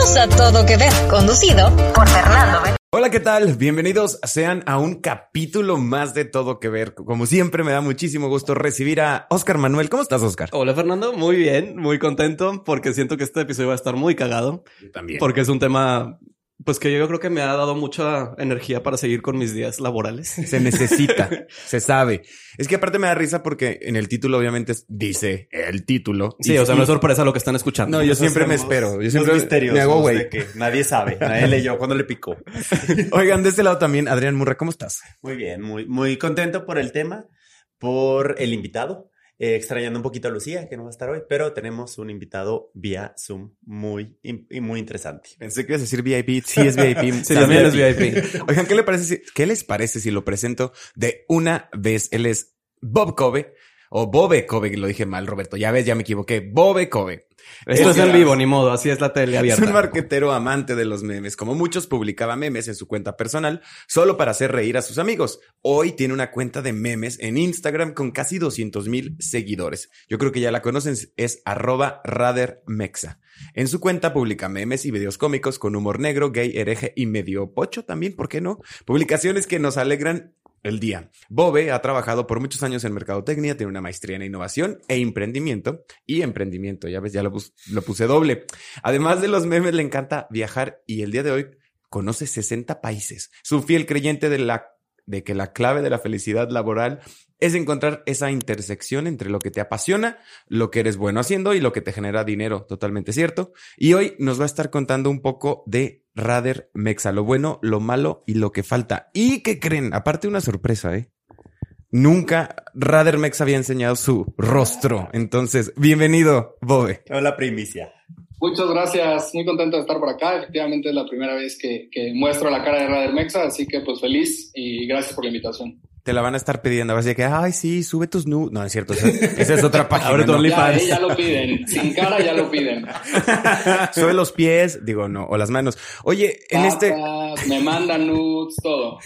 Bienvenidos a Todo Que Ver, conducido por Fernando. Hola, ¿qué tal? Bienvenidos sean a un capítulo más de Todo Que Ver. Como siempre, me da muchísimo gusto recibir a Oscar Manuel. ¿Cómo estás, Oscar? Hola, Fernando. Muy bien, muy contento porque siento que este episodio va a estar muy cagado. Yo también. Porque es un tema, pues que yo creo que me ha dado mucha energía para seguir con mis días laborales. Se necesita, se sabe. Es que aparte me da risa porque en el título obviamente es- dice el título. Sí, Y- o sea, no es sorpresa lo que están escuchando. No, yo siempre me espero. Yo siempre me hago güey. que nadie sabe. Nadie leyó cuando le picó. Oigan, de este lado también, Adrián Murra, ¿cómo estás? Muy bien, muy, muy contento por el tema, por el invitado. Eh, extrañando un poquito a Lucía, que no va a estar hoy, pero tenemos un invitado vía Zoom muy, y muy interesante. Pensé que ibas a decir VIP. Sí, es VIP. Sí, también es VIP. Oigan, ¿qué, le parece si- ¿qué les parece si lo presento de una vez? Él es Bob Kobe, o Bobe Kobe, lo dije mal, Roberto. Ya ves, ya me equivoqué. Bobe Kobe. Esto es Es- en vivo, ni modo. Así es la tele Es abierta. un marquetero amante de los memes. Como muchos, publicaba memes en su cuenta personal solo para hacer reír a sus amigos. Hoy tiene una cuenta de memes en Instagram con casi 200 mil seguidores. Yo creo que ya la conocen, es arroba radermexa. En su cuenta publica memes y videos cómicos con humor negro, gay, hereje y medio pocho también, ¿por qué no? Publicaciones que nos alegran el día. Bobe ha trabajado por muchos años en mercadotecnia, tiene una maestría en innovación e emprendimiento y emprendimiento. Ya ves, ya lo, lo puse doble. Además de los memes, le encanta viajar y el día de hoy conoce 60 países. Su fiel creyente de la de que la clave de la felicidad laboral es encontrar esa intersección entre lo que te apasiona, lo que eres bueno haciendo y lo que te genera dinero, totalmente cierto. Y hoy nos va a estar contando un poco de Rader Mexa, lo bueno, lo malo y lo que falta. ¿Y qué creen? Aparte una sorpresa, ¿eh? Nunca Rader Mexa había enseñado su rostro. Entonces, bienvenido, Bobe. Hola, primicia. Muchas gracias, muy contento de estar por acá. Efectivamente es la primera vez que, que muestro la cara de Radar Mexa, así que pues feliz y gracias por la invitación. Te la van a estar pidiendo. Vas a decir que, ay, sí, sube tus nudes. No, es cierto. Esa, esa es otra página. Tu ¿no? Ya, eh, ya lo piden, sin cara ya lo piden. Sube los pies, digo, no, o las manos. Oye, en este. Me mandan nudes, todo.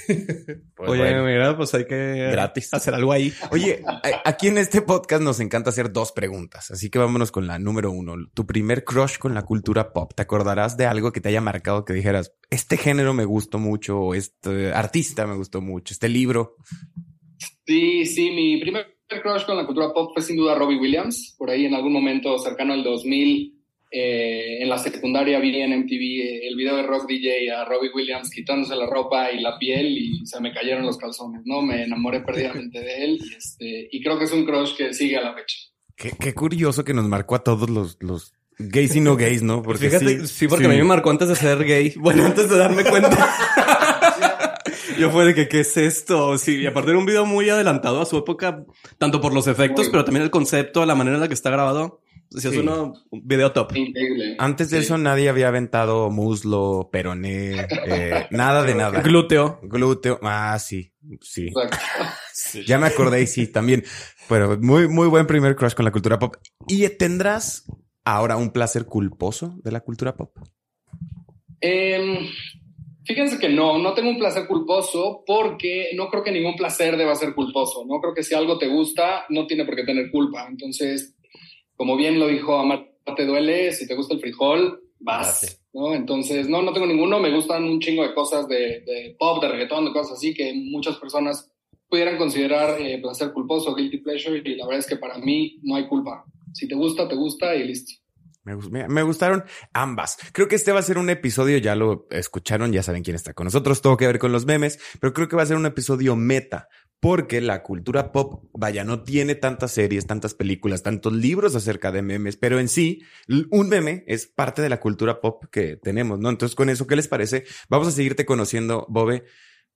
Pues Oye, bueno. mira, pues hay que Gratis. hacer algo ahí. Oye, a- aquí en este podcast nos encanta hacer dos preguntas, así que vámonos con la número uno. Tu primer crush con la cultura pop. ¿Te acordarás de algo que te haya marcado que dijeras, este género me gustó mucho, este artista me gustó mucho, este libro? Sí, sí, mi primer crush con la cultura pop fue sin duda Robbie Williams. Por ahí en algún momento cercano al 2000, eh, en la secundaria vi en MTV eh, el video de Rock DJ a Robbie Williams quitándose la ropa y la piel y se me cayeron los calzones, ¿no? Me enamoré perdidamente de él y, este, y creo que es un crush que sigue a la fecha. Qué, qué curioso que nos marcó a todos los, los gays y no gays, ¿no? Porque Fíjate, sí, sí, porque sí. a mí me marcó antes de ser gay. Bueno, antes de darme cuenta. Yo fue de que, ¿qué es esto? Sí, y aparte era un video muy adelantado a su época, tanto por los efectos, Muy. pero también el concepto, la manera en la que está grabado. Sí, es Sí. uno, un video top. Increíble. Antes de Sí. eso nadie había aventado muslo, peroné, eh, nada de nada. Glúteo. Glúteo. Ah, sí, sí. Ya me acordé y sí, también. Pero muy, muy buen primer crush con la cultura pop. ¿Y tendrás ahora un placer culposo de la cultura pop? Em, fíjense que no, no tengo un placer culposo porque no creo que ningún placer deba ser culposo. No creo que si algo te gusta, no tiene por qué tener culpa. Entonces, como bien lo dijo Amar, te duele, si te gusta el frijol, vas. ¿no? Entonces, no, no tengo ninguno. Me gustan un chingo de cosas de, de pop, de reggaetón, de cosas así que muchas personas pudieran considerar eh, placer culposo, guilty pleasure, y la verdad es que para mí no hay culpa. Si te gusta, te gusta y listo. Me, gus- me- me gustaron ambas. Creo que este va a ser un episodio, ya lo escucharon, ya saben quién está con nosotros, todo que ver con los memes, pero creo que va a ser un episodio meta, porque la cultura pop, vaya, no tiene tantas series, tantas películas, tantos libros acerca de memes, pero en sí, un meme es parte de la cultura pop que tenemos, ¿no? Entonces, con eso, ¿qué les parece? Vamos a seguirte conociendo, Bobe,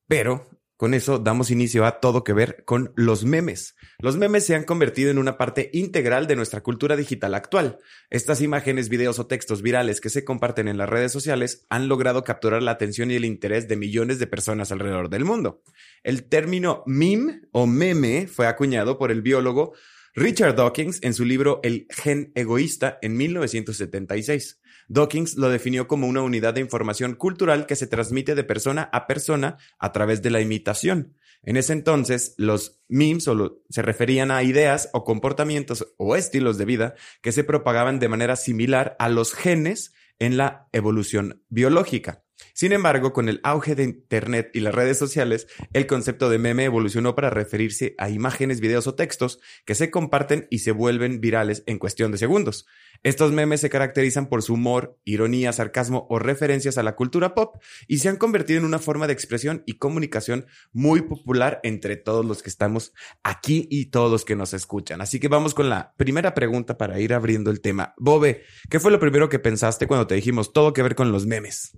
pero con eso damos inicio a todo que ver con los memes. Los memes se han convertido en una parte integral de nuestra cultura digital actual. Estas imágenes, videos o textos virales que se comparten en las redes sociales han logrado capturar la atención y el interés de millones de personas alrededor del mundo. El término meme o meme fue acuñado por el biólogo Richard Dawkins en su libro El gen egoísta en 1976. Dawkins lo definió como una unidad de información cultural que se transmite de persona a persona a través de la imitación. En ese entonces, los memes se referían a ideas o comportamientos o estilos de vida que se propagaban de manera similar a los genes en la evolución biológica. Sin embargo, con el auge de Internet y las redes sociales, el concepto de meme evolucionó para referirse a imágenes, videos o textos que se comparten y se vuelven virales en cuestión de segundos. Estos memes se caracterizan por su humor, ironía, sarcasmo o referencias a la cultura pop y se han convertido en una forma de expresión y comunicación muy popular entre todos los que estamos aquí y todos los que nos escuchan. Así que vamos con la primera pregunta para ir abriendo el tema. Bobe, ¿qué fue lo primero que pensaste cuando te dijimos todo que ver con los memes?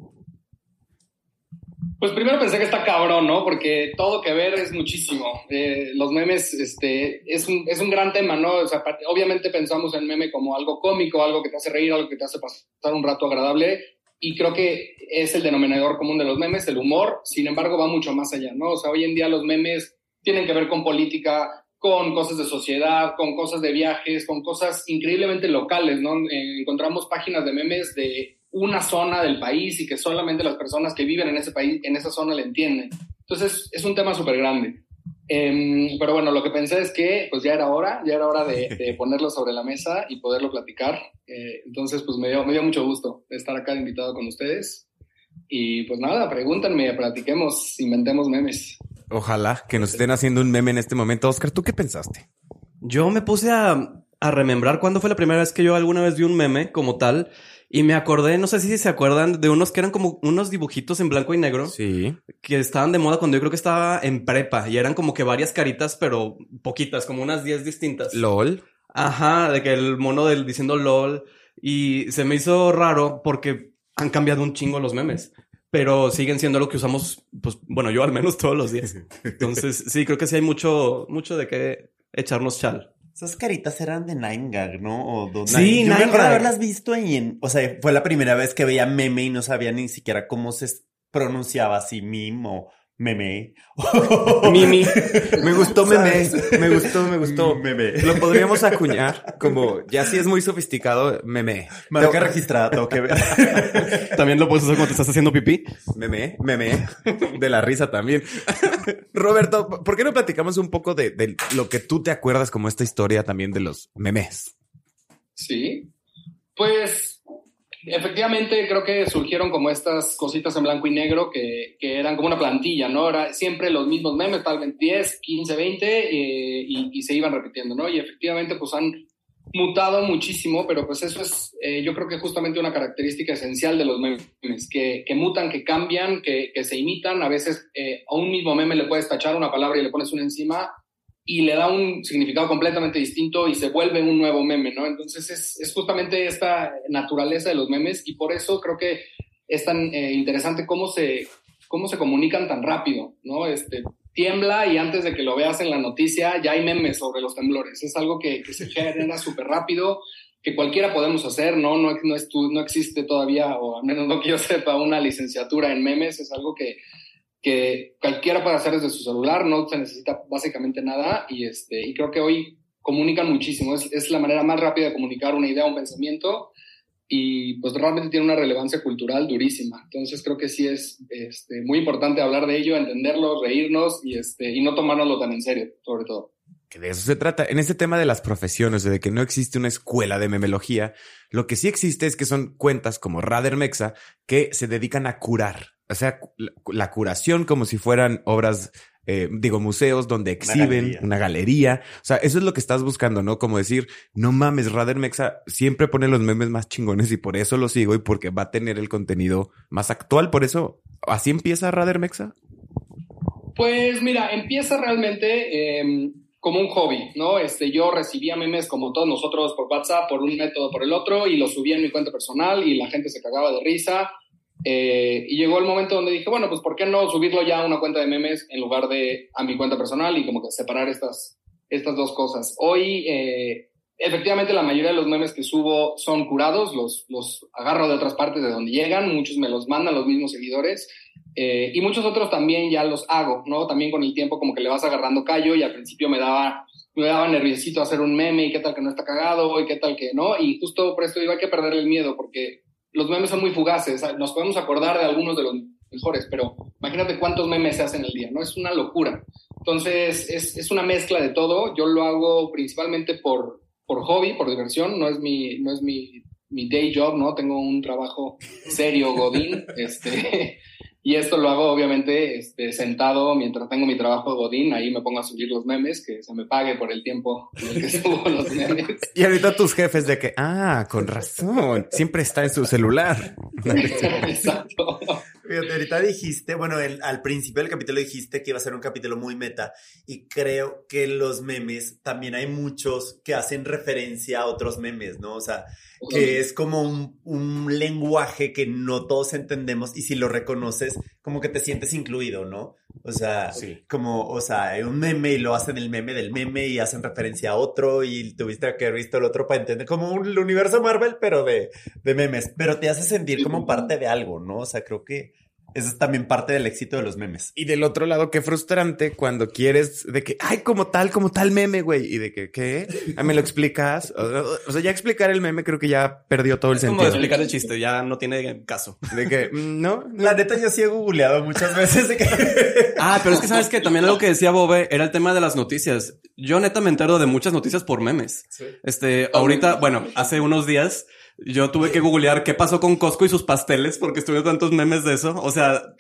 Pues primero pensé que está cabrón, ¿no? Porque todo que ver es muchísimo. Eh, los memes, este, es un, es un gran tema, ¿no? O sea, obviamente pensamos en meme como algo cómico, algo que te hace reír, algo que te hace pasar un rato agradable. Y creo que es el denominador común de los memes, el humor. Sin embargo, va mucho más allá, ¿no? O sea, hoy en día los memes tienen que ver con política, con cosas de sociedad, con cosas de viajes, con cosas increíblemente locales, ¿no? Eh, encontramos páginas de memes de una zona del país y que solamente las personas que viven en ese país, en esa zona le entienden. Entonces es un tema súper grande. Em, pero bueno, lo que pensé es que pues ya era hora, ya era hora de, ponerlo sobre la mesa y poderlo platicar. Eh, entonces pues me dio, me dio mucho gusto estar acá invitado con ustedes. Y pues nada, pregúntenme, platiquemos, inventemos memes. Ojalá que nos estén haciendo un meme en este momento. Oscar, ¿tú qué pensaste? Yo me puse a, a remembrar cuándo fue la primera vez que yo alguna vez vi un meme como tal. Y me acordé, no sé si se acuerdan, de unos que eran como unos dibujitos en blanco y negro. Sí. Que estaban de moda cuando yo creo que estaba en prepa. Y eran como que varias caritas, pero poquitas, como unas 10 distintas. LOL. Ajá, de que el mono del diciendo LOL. Y se me hizo raro porque han cambiado un chingo los memes. Pero siguen siendo lo que usamos, pues, bueno, yo al menos todos los días. Entonces, sí, creo que sí hay mucho, mucho de qué echarnos chal. Esas caritas eran de Nine Gag, ¿no? O sí, Yo Nine me Gag. haberlas visto en... O sea, fue la primera vez que veía meme y no sabía ni siquiera cómo se pronunciaba así, meme o meme. Mimi. Me gustó meme. Me gustó, me gustó. Meme. Lo podríamos acuñar como, ya si es muy sofisticado, meme. Marca registrada, tengo que ver. También lo puedes usar cuando te estás haciendo pipí. Meme, meme. De la risa también. Roberto, ¿por qué no platicamos un poco de, de lo que tú te acuerdas como esta historia también de los memes? Sí. Pues efectivamente creo que surgieron como estas cositas en blanco y negro que, que eran como una plantilla, ¿no? Era siempre los mismos memes, tal vez 10, 15, 20, eh, y, y, se iban repitiendo, ¿no? Y efectivamente pues han mutado muchísimo, pero pues eso es, eh, yo creo que justamente una característica esencial de los memes, que, que mutan, que cambian, que, que se imitan, a veces eh, a un mismo meme le puedes tachar una palabra y le pones una encima y le da un significado completamente distinto y se vuelve un nuevo meme, ¿no? Entonces es, es justamente esta naturaleza de los memes y por eso creo que es tan eh, interesante cómo se, cómo se comunican tan rápido, ¿no? Este, tiembla y antes de que lo veas en la noticia ya hay memes sobre los temblores. Es algo que, que se genera súper rápido, que cualquiera podemos hacer, ¿no? No, no, es, no existe todavía, o al menos no que yo sepa, una licenciatura en memes. Es algo que, que cualquiera puede hacer desde su celular, no se necesita básicamente nada y, este, y creo que hoy comunican muchísimo, es, es la manera más rápida de comunicar una idea, un pensamiento y pues realmente tiene una relevancia cultural durísima. Entonces creo que sí es este, muy importante hablar de ello, entenderlo, reírnos y, este, y no tomárnoslo tan en serio, sobre todo. Que de eso se trata. En este tema de las profesiones, de que no existe una escuela de memelogía, lo que sí existe es que son cuentas como Radar Mexa que se dedican a curar. O sea, la, curación como si fueran obras, eh, digo, museos donde exhiben una galería. una galería. O sea, eso es lo que estás buscando, ¿no? Como decir, no mames, Radar Mexa siempre pone los memes más chingones y por eso lo sigo y porque va a tener el contenido más actual. Por eso, ¿así empieza Radar Mexa? Pues mira, empieza realmente eh, como un hobby, ¿no? Este, yo recibía memes como todos nosotros por WhatsApp, por un método, por el otro, y los subía en mi cuenta personal y la gente se cagaba de risa. Eh, y llegó el momento donde dije, bueno, pues ¿por qué no subirlo ya a una cuenta de memes en lugar de a mi cuenta personal y como que separar estas, estas dos cosas? Hoy, eh, efectivamente, la mayoría de los memes que subo son curados, los, los agarro de otras partes de donde llegan, muchos me los mandan los mismos seguidores. Eh, y muchos otros también ya los hago, ¿no? También con el tiempo como que le vas agarrando callo y al principio me daba, me daba nerviosito hacer un meme y qué tal que no está cagado y qué tal que no. Y justo por esto iba a que perder el miedo porque los memes son muy fugaces. Nos podemos acordar de algunos de los mejores, pero imagínate cuántos memes se hacen el día, ¿no? Es una locura. Entonces es, es una mezcla de todo. Yo lo hago principalmente por, por hobby, por diversión. No es mi, no es mi mi day job, ¿no? Tengo un trabajo serio, Godín, este, y esto lo hago obviamente este, sentado mientras tengo mi trabajo Godín, ahí me pongo a subir los memes, que se me pague por el tiempo en el que subo los memes. Y ahorita tus jefes de que, ah, con razón, siempre está en su celular. Exacto. Fíjate, ahorita dijiste, bueno, el- al principio del capítulo dijiste que iba a ser un capítulo muy meta y creo que los memes también hay muchos que hacen referencia a otros memes, ¿no? O sea, que es como un, un lenguaje que no todos entendemos y si lo reconoces, como que te sientes incluido, ¿no? O sea, Sí. como, o sea, hay un meme y lo hacen el meme del meme y hacen referencia a otro y tuviste que haber visto el otro para entender como un el universo Marvel, pero de, de memes, pero te hace sentir como parte de algo, ¿no? O sea, creo que eso es también parte del éxito de los memes. Y del otro lado, qué frustrante cuando quieres de que, ay, como tal, como tal meme, güey. Y de que, ¿qué? Ah, ¿Me lo explicas? O, o sea, ya explicar el meme creo que ya perdió todo el Es como sentido. explicar el chiste, ya no tiene caso. De que, mm, no, La neta, yo sí he googleado muchas veces de que... Ah, pero es que sabes que también algo que decía Bobe era el tema de las noticias. Yo neta me entero de muchas noticias por memes. Este, ahorita, bueno, hace unos días yo tuve que googlear qué pasó con Costco y sus pasteles porque estuve tantos memes de eso. O sea,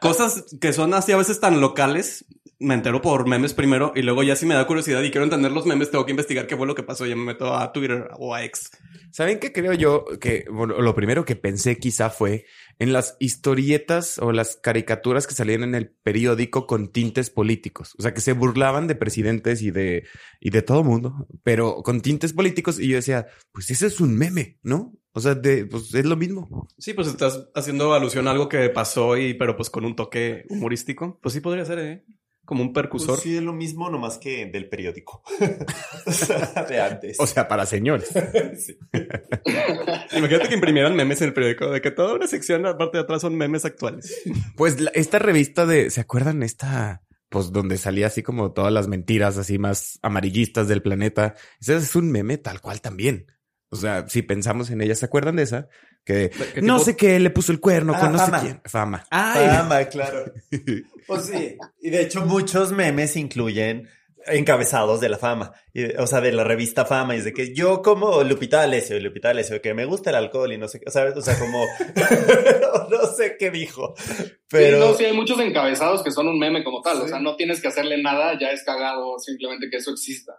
cosas que son así a veces tan locales. Me entero por memes primero y luego ya si me da curiosidad y quiero entender los memes, tengo que investigar qué fue lo que pasó. Ya me meto a Twitter o a X. ¿Saben qué creo yo? Que lo primero que pensé quizá fue en las historietas o las caricaturas que salían en el periódico con tintes políticos. O sea, que se burlaban de presidentes y de, y de todo mundo, pero con tintes políticos. Y yo decía, pues ese es un meme, ¿no? O sea, de, pues es lo mismo. Sí, pues estás haciendo alusión a algo que pasó y, pero pues con un toque humorístico. Pues sí podría ser, ¿eh? Como un. Pues sí, es lo mismo, nomás que del periódico. o sea, de antes. O sea, para señores. Sí. Imagínate que imprimieran memes en el periódico, de que toda una sección, aparte de atrás, son memes actuales. Pues la- esta revista de, ¿se acuerdan esta? Pues donde salía así como todas las mentiras así más amarillistas del planeta. Ese es un meme tal cual también. O sea, si pensamos en ella, ¿se acuerdan de esa? Que ¿Qué no sé qué le puso el cuerno Ah, con no fama. sé quién. Fama. Fama, claro. Pues sí. Y de hecho, muchos memes incluyen encabezados de la fama. Y o sea, de la revista Fama. Y es de que yo como Lupita D'Alessio, y Lupita D'Alessio, que me gusta el alcohol y no sé qué, ¿sabes? O sea, como... no sé qué dijo. Pero... Sí, no, sí, hay muchos encabezados que son un meme como tal. O sea, no tienes que hacerle nada, ya es cagado simplemente que eso exista.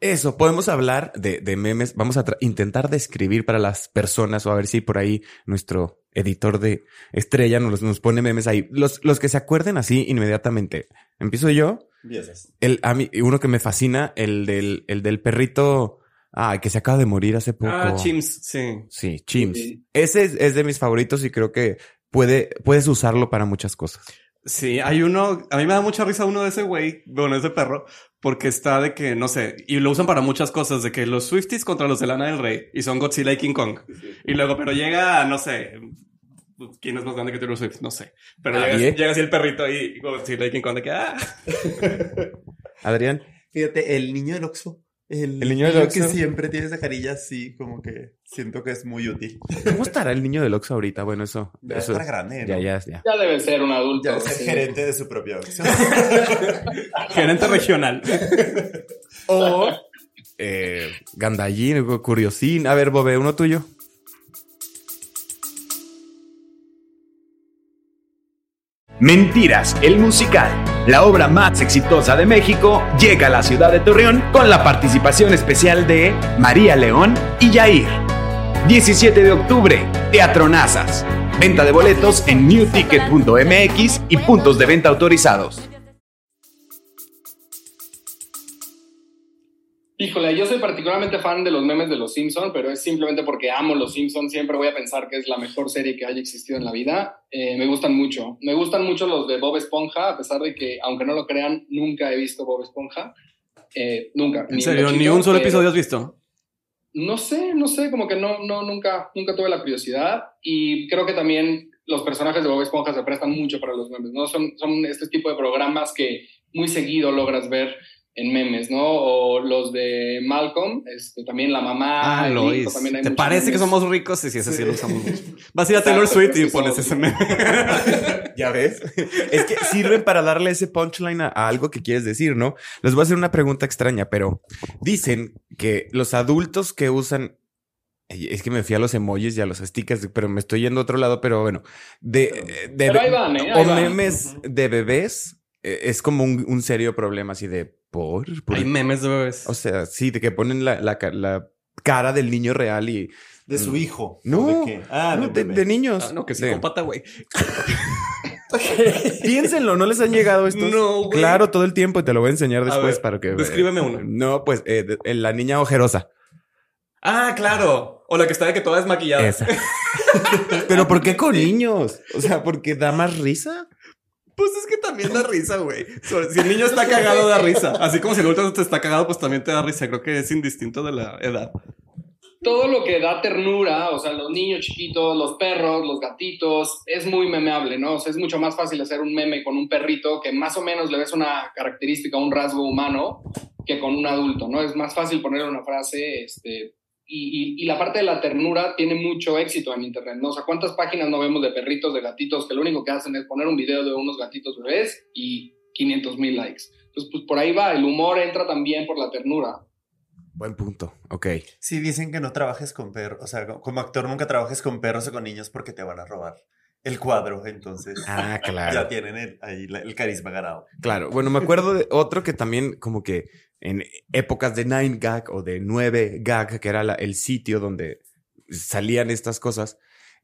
Eso, podemos hablar de, de memes. Vamos a intentar describir para las personas o a ver si por ahí nuestro editor de estrella nos, nos pone memes ahí. Los, los que se acuerden así inmediatamente. Empiezo yo. Empiezas. El, a mí, uno que me fascina, el del, el del perrito, ah, que se acaba de morir hace poco. Ah, Chims, sí. Sí, Chims. Sí. Ese es, es de mis favoritos y creo que puede, puedes usarlo para muchas cosas. Sí, hay uno, a mí me da mucha risa uno de ese güey, bueno, ese perro, porque está de que, no sé, y lo usan para muchas cosas, de que los Swifties contra los de Lana del Rey, y son Godzilla y King Kong. Y luego, pero llega, no sé, ¿quién es más grande que Taylor Swift? No sé. Pero llega, llega así el perrito y Godzilla y King Kong de que, ah. Adrián. Fíjate, el niño del Oxxo. El, El niño del que Oxxo. siempre tiene esa carilla así, como que siento que es muy útil. ¿Cómo estará el niño del Oxxo ahorita? Bueno, eso. Ya eso está grande, ¿no? ya, ya, ya. Ya debe ser un adulto. Ya el sí. gerente de su propio Oxxo. Gerente regional. O eh, Gandallín, Curiosín. A ver, Bobe, uno tuyo. Mentiras, el musical, la obra más exitosa de México, llega a la ciudad de Torreón con la participación especial de María León y Yair. 17 de octubre, Teatro Nazas. Venta de boletos en newticket.mx y puntos de venta autorizados. Híjole, yo soy particularmente fan de los memes de los Simpson, pero es simplemente porque amo los Simpson. Siempre voy a pensar que es la mejor serie que haya existido en la vida. Eh, me gustan mucho. Me gustan mucho los de Bob Esponja, a pesar de que, aunque no lo crean, nunca he visto Bob Esponja. Eh, nunca. En Ni serio, ni un solo episodio has visto. No sé, no sé, como que no, no, nunca, nunca tuve la curiosidad. Y creo que también los personajes de Bob Esponja se prestan mucho para los memes, ¿no? Son, son este tipo de programas que muy seguido logras ver en memes, ¿no? O los de Malcolm, este, también la mamá. Ah, lo hijo, es. también hay ¿Te parece que memes. somos ricos? Sí, sí, ese sí lo usamos mucho. Vas a ir a Taylor Swift y pones ese meme. Ya ves. es que sirven para darle ese punchline a, a algo que quieres decir, ¿no? Les voy a hacer una pregunta extraña, pero dicen que los adultos que usan Es que me fui a los emojis y a los stickers, pero me estoy yendo a otro lado, pero bueno. De, de, Pero ahí van, ¿eh? Ahí o van. memes de bebés eh, es como un, un serio problema así de por. por- Hay memes de bebés. o sea, sí, de que ponen la, la ca- la cara del niño real y. De su hijo. No, ¿O ¿De qué? Ah, no, de, niños. Ah, no, que Sí. psicópata, güey. Piénsenlo, ¿no les han llegado estos? No, güey. Claro, todo el tiempo y te lo voy a enseñar después ver, para que. descríbeme uno. No, pues eh, de- eh, la niña ojerosa. Ah, claro. O la que está de que toda desmaquillada. Esa. Pero ¿por qué con niños? O sea, porque da más risa. Pues es que también da risa, güey. Si el niño está cagado, da risa. Así como si el adulto te está cagado, pues también te da risa. Creo que es indistinto de la edad. todo lo que da ternura, o sea, los niños chiquitos, los perros, los gatitos, es muy memeable, ¿no? O sea, es mucho más fácil hacer un meme con un perrito que más o menos le ves una característica, un rasgo humano, que con un adulto, ¿no? Es más fácil ponerle una frase, este... Y, y- y la parte de la ternura tiene mucho éxito en Internet, ¿no? O sea, ¿cuántas páginas no vemos de perritos, de gatitos, que lo único que hacen es poner un video de unos gatitos bebés y 500 mil likes? Entonces, pues por ahí va, el humor entra también por la ternura. Buen punto. Ok. Sí, dicen que no trabajes con perros. O sea, co- como actor nunca trabajes con perros o con niños porque te van a robar el cuadro. Entonces, Ah, ya claro. tienen el, ahí la- el carisma ganado. Claro. Bueno, me acuerdo de otro que también, como que en épocas de 9gag o de 9gag, que era la- el sitio donde salían estas cosas.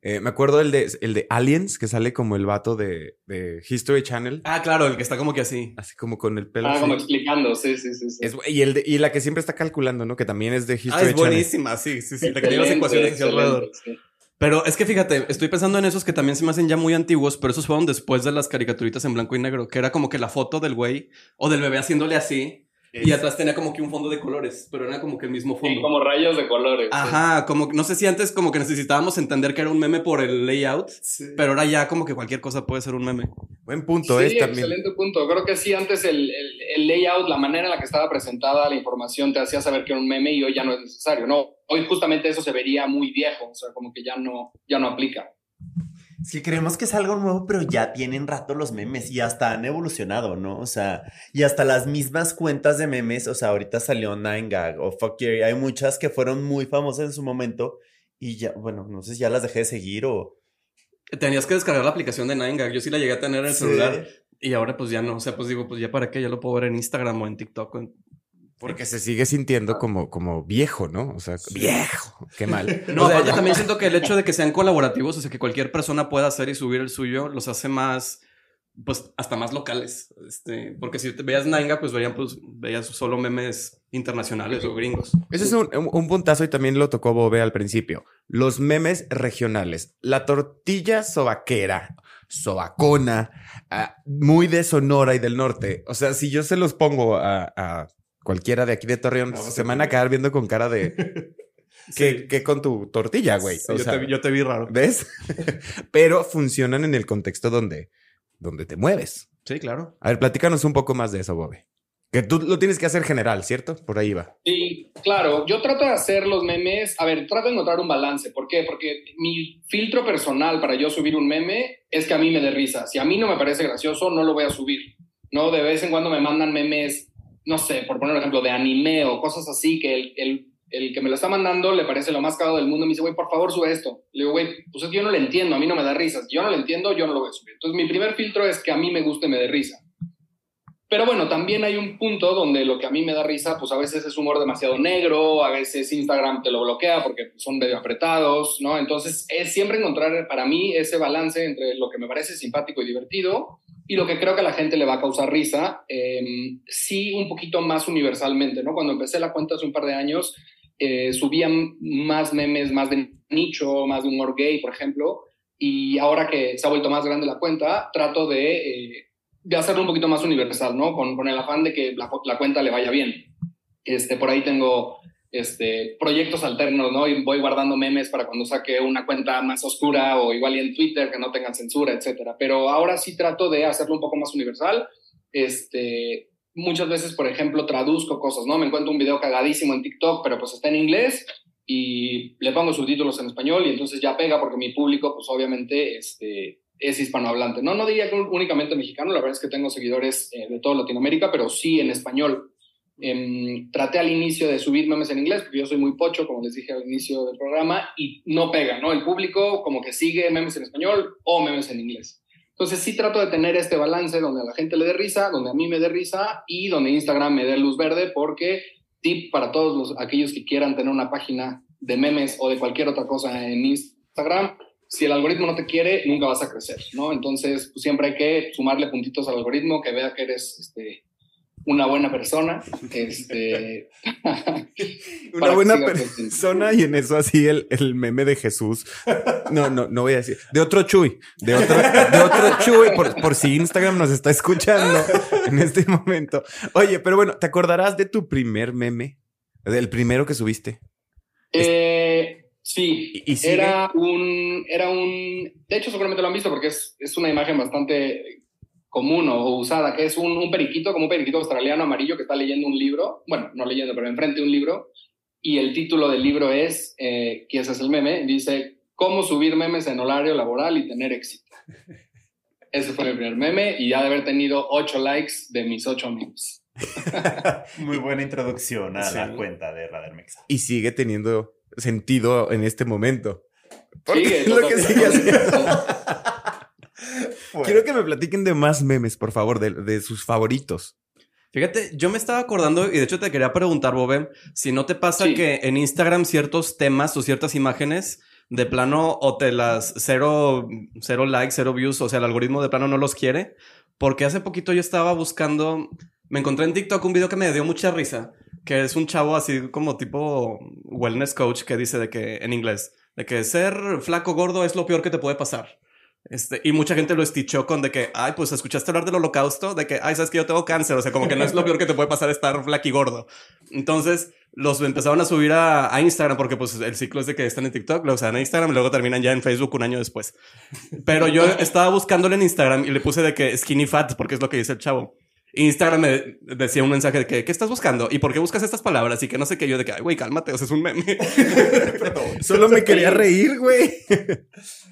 eh, me acuerdo el de, el de Aliens, que sale como el vato de, de History Channel, Ah, claro, el que está como que así. así como con el pelo. Ah, así. como explicando, sí, sí, sí. sí. Es- y, el de- y la que siempre está calculando, ¿no? Que también es de History Ah, es Channel. buenísima, sí, sí, sí. La que tiene las ecuaciones hacia alrededor. sí. Pero es que fíjate, estoy pensando en esos que también se me hacen ya muy antiguos, pero esos fueron después de las caricaturitas en blanco y negro, que era como que la foto del güey o del bebé haciéndole así y atrás tenía como que un fondo de colores, pero era como que el mismo Sí, fondo. como rayos de colores. sí. Ajá, como que no sé si antes como que necesitábamos entender que era un meme por el layout, pero ahora ya como que cualquier cosa puede ser un meme. Buen punto Sí, es también. excelente punto. Creo que sí, antes el, el- el layout, la manera en la que estaba presentada la información te hacía saber que era un meme y hoy ya no es necesario, ¿no? Hoy justamente eso se vería muy viejo, o sea, como que ya no, ya no aplica. Sí, creemos que es algo nuevo, pero ya tienen rato los memes y hasta han evolucionado, ¿no? O sea, y hasta las mismas cuentas de memes, o sea, ahorita salió 9gag o Fuck Jerry, hay muchas que fueron muy famosas en su momento y ya, bueno, no sé si ya las dejé de seguir o... Tenías que descargar la aplicación de 9gag, yo sí la llegué a tener en el Sí. celular y ahora pues ya no, o sea, pues digo, pues ya para qué, ya lo puedo ver en Instagram o en TikTok. o en- Porque se sigue sintiendo como, como viejo, ¿no? O sea, viejo. Qué mal. No, O sea, aparte también siento que el hecho de que sean colaborativos, o sea, que cualquier persona pueda hacer y subir el suyo, los hace más, pues, hasta más locales. Este, porque si te veías Nanga, pues verían, pues, veías solo memes internacionales o gringos. Ese es un, un- un puntazo y también lo tocó Bobe al principio. Los memes regionales. La tortilla sobaquera, sobacona, ah, muy de Sonora y del norte. O sea, si yo se los pongo a, a cualquiera de aquí de Torreón, Vamos se van a quedar viendo con cara de... ¿Qué, Sí. qué con tu tortilla, güey? Sí, O yo, sea, te, vi- yo te vi raro. ¿Ves? Pero funcionan en el contexto donde, donde te mueves. Sí, claro. A ver, platícanos un poco más de eso, Bobe. Que tú lo tienes que hacer general, ¿cierto? Por ahí va. Sí, claro. Yo trato de hacer los memes. A ver, trato de encontrar un balance. ¿Por qué? Porque mi filtro personal para yo subir un meme es que a mí me dé risa. Si a mí no me parece gracioso, no lo voy a subir. No, de vez en cuando me mandan memes, no sé, por poner un ejemplo, de anime o cosas así que el, el, el que me lo está mandando le parece lo más cagado del mundo. Me dice, güey, por favor, sube esto. Le digo, güey, pues yo no lo entiendo. A mí no me da risa. Si yo no lo entiendo, yo no lo voy a subir. Entonces, mi primer filtro es que a mí me guste y me dé risa. Pero bueno, también hay un punto donde lo que a mí me da risa, pues a veces es humor demasiado negro, a veces Instagram te lo bloquea porque son medio apretados, ¿no? Entonces es siempre encontrar para mí ese balance entre lo que me parece simpático y divertido y lo que creo que a la gente le va a causar risa, eh, sí un poquito más universalmente, ¿no? Cuando empecé la cuenta hace un par de años, eh, subían más memes, más de nicho, más de humor gay, por ejemplo, y ahora que se ha vuelto más grande la cuenta, trato de... eh, de hacerlo un poquito más universal, ¿no? Con, con el afán de que la, la, cuenta le vaya bien. Este, por ahí tengo este, proyectos alternos, ¿no? Y voy guardando memes para cuando saque una cuenta más oscura o igual y en Twitter que no tengan censura, etcétera. Pero ahora sí trato de hacerlo un poco más universal. Este, muchas veces, por ejemplo, traduzco cosas, ¿no? Me encuentro un video cagadísimo en TikTok, pero pues está en inglés y le pongo subtítulos en español y entonces ya pega porque mi público, pues obviamente, este, es hispanohablante. No, no diría que únicamente mexicano, la verdad es que tengo seguidores eh, de toda Latinoamérica, pero sí en español. Em, traté al inicio de subir memes en inglés, porque yo soy muy pocho, como les dije al inicio del programa, y no pega, ¿no? El público como que sigue memes en español o memes en inglés. Entonces sí trato de tener este balance donde a la gente le dé risa, donde a mí me dé risa y donde Instagram me dé luz verde, porque tip para todos los, aquellos que quieran tener una página de memes o de cualquier otra cosa en Instagram, si el algoritmo no te quiere, nunca vas a crecer, ¿no? Entonces, pues, siempre hay que sumarle puntitos al algoritmo, que vea que eres este, una buena persona. Este, Una buena persona y en eso así el, el meme de Jesús. No, no, no voy a decir. De otro Chuy. De otro, de otro Chuy. Por, por si Instagram nos está escuchando en este momento. Oye, pero bueno, ¿te acordarás de tu primer meme? Del primero que subiste. Eh, sí, era un, era un, de hecho seguramente lo han visto porque es, es una imagen bastante común o, usada, que es un, un periquito, como un periquito australiano amarillo que está leyendo un libro, bueno, no leyendo, pero enfrente de un libro, y el título del libro es, eh, que ese es el meme, dice, ¿cómo subir memes en horario laboral y tener éxito? Ese fue mi primer meme y ya de haber tenido ocho likes de mis ocho memes. Muy buena introducción a Sí. la cuenta de Radermexa. Y sigue teniendo sentido en este momento. Porque Sigue, es lo que sigue haciendo. Bueno, Quiero que me platiquen de más memes, por favor, de, de sus favoritos. Fíjate, yo me estaba acordando y de hecho te quería preguntar, Bobem, si no te pasa Sí. que en Instagram ciertos temas o ciertas imágenes de plano o te las cero, cero likes, cero views, o sea, el algoritmo de plano no los quiere. Porque hace poquito yo estaba buscando, me encontré en TikTok un video que me dio mucha risa, que es un chavo así como tipo wellness coach que dice de que en inglés, de que ser flaco gordo es lo peor que te puede pasar. Este, y mucha gente lo estichó con de que, ay, pues escuchaste hablar del holocausto, de que, ay, sabes que yo tengo cáncer, o sea, como que no es lo peor que te puede pasar estar gordo. Entonces, los empezaron a subir a, a Instagram porque pues el ciclo es de que están en TikTok, se dan a Instagram y luego terminan ya en Facebook un año después. Pero yo estaba buscándole en Instagram y le puse de que skinny fat, porque es lo que dice el chavo. Instagram me decía un mensaje de que, ¿qué estás buscando? ¿Y por qué buscas estas palabras? Y que no sé qué, yo de que, ay, güey, cálmate, o sea, es un meme. Solo me quería reír, güey.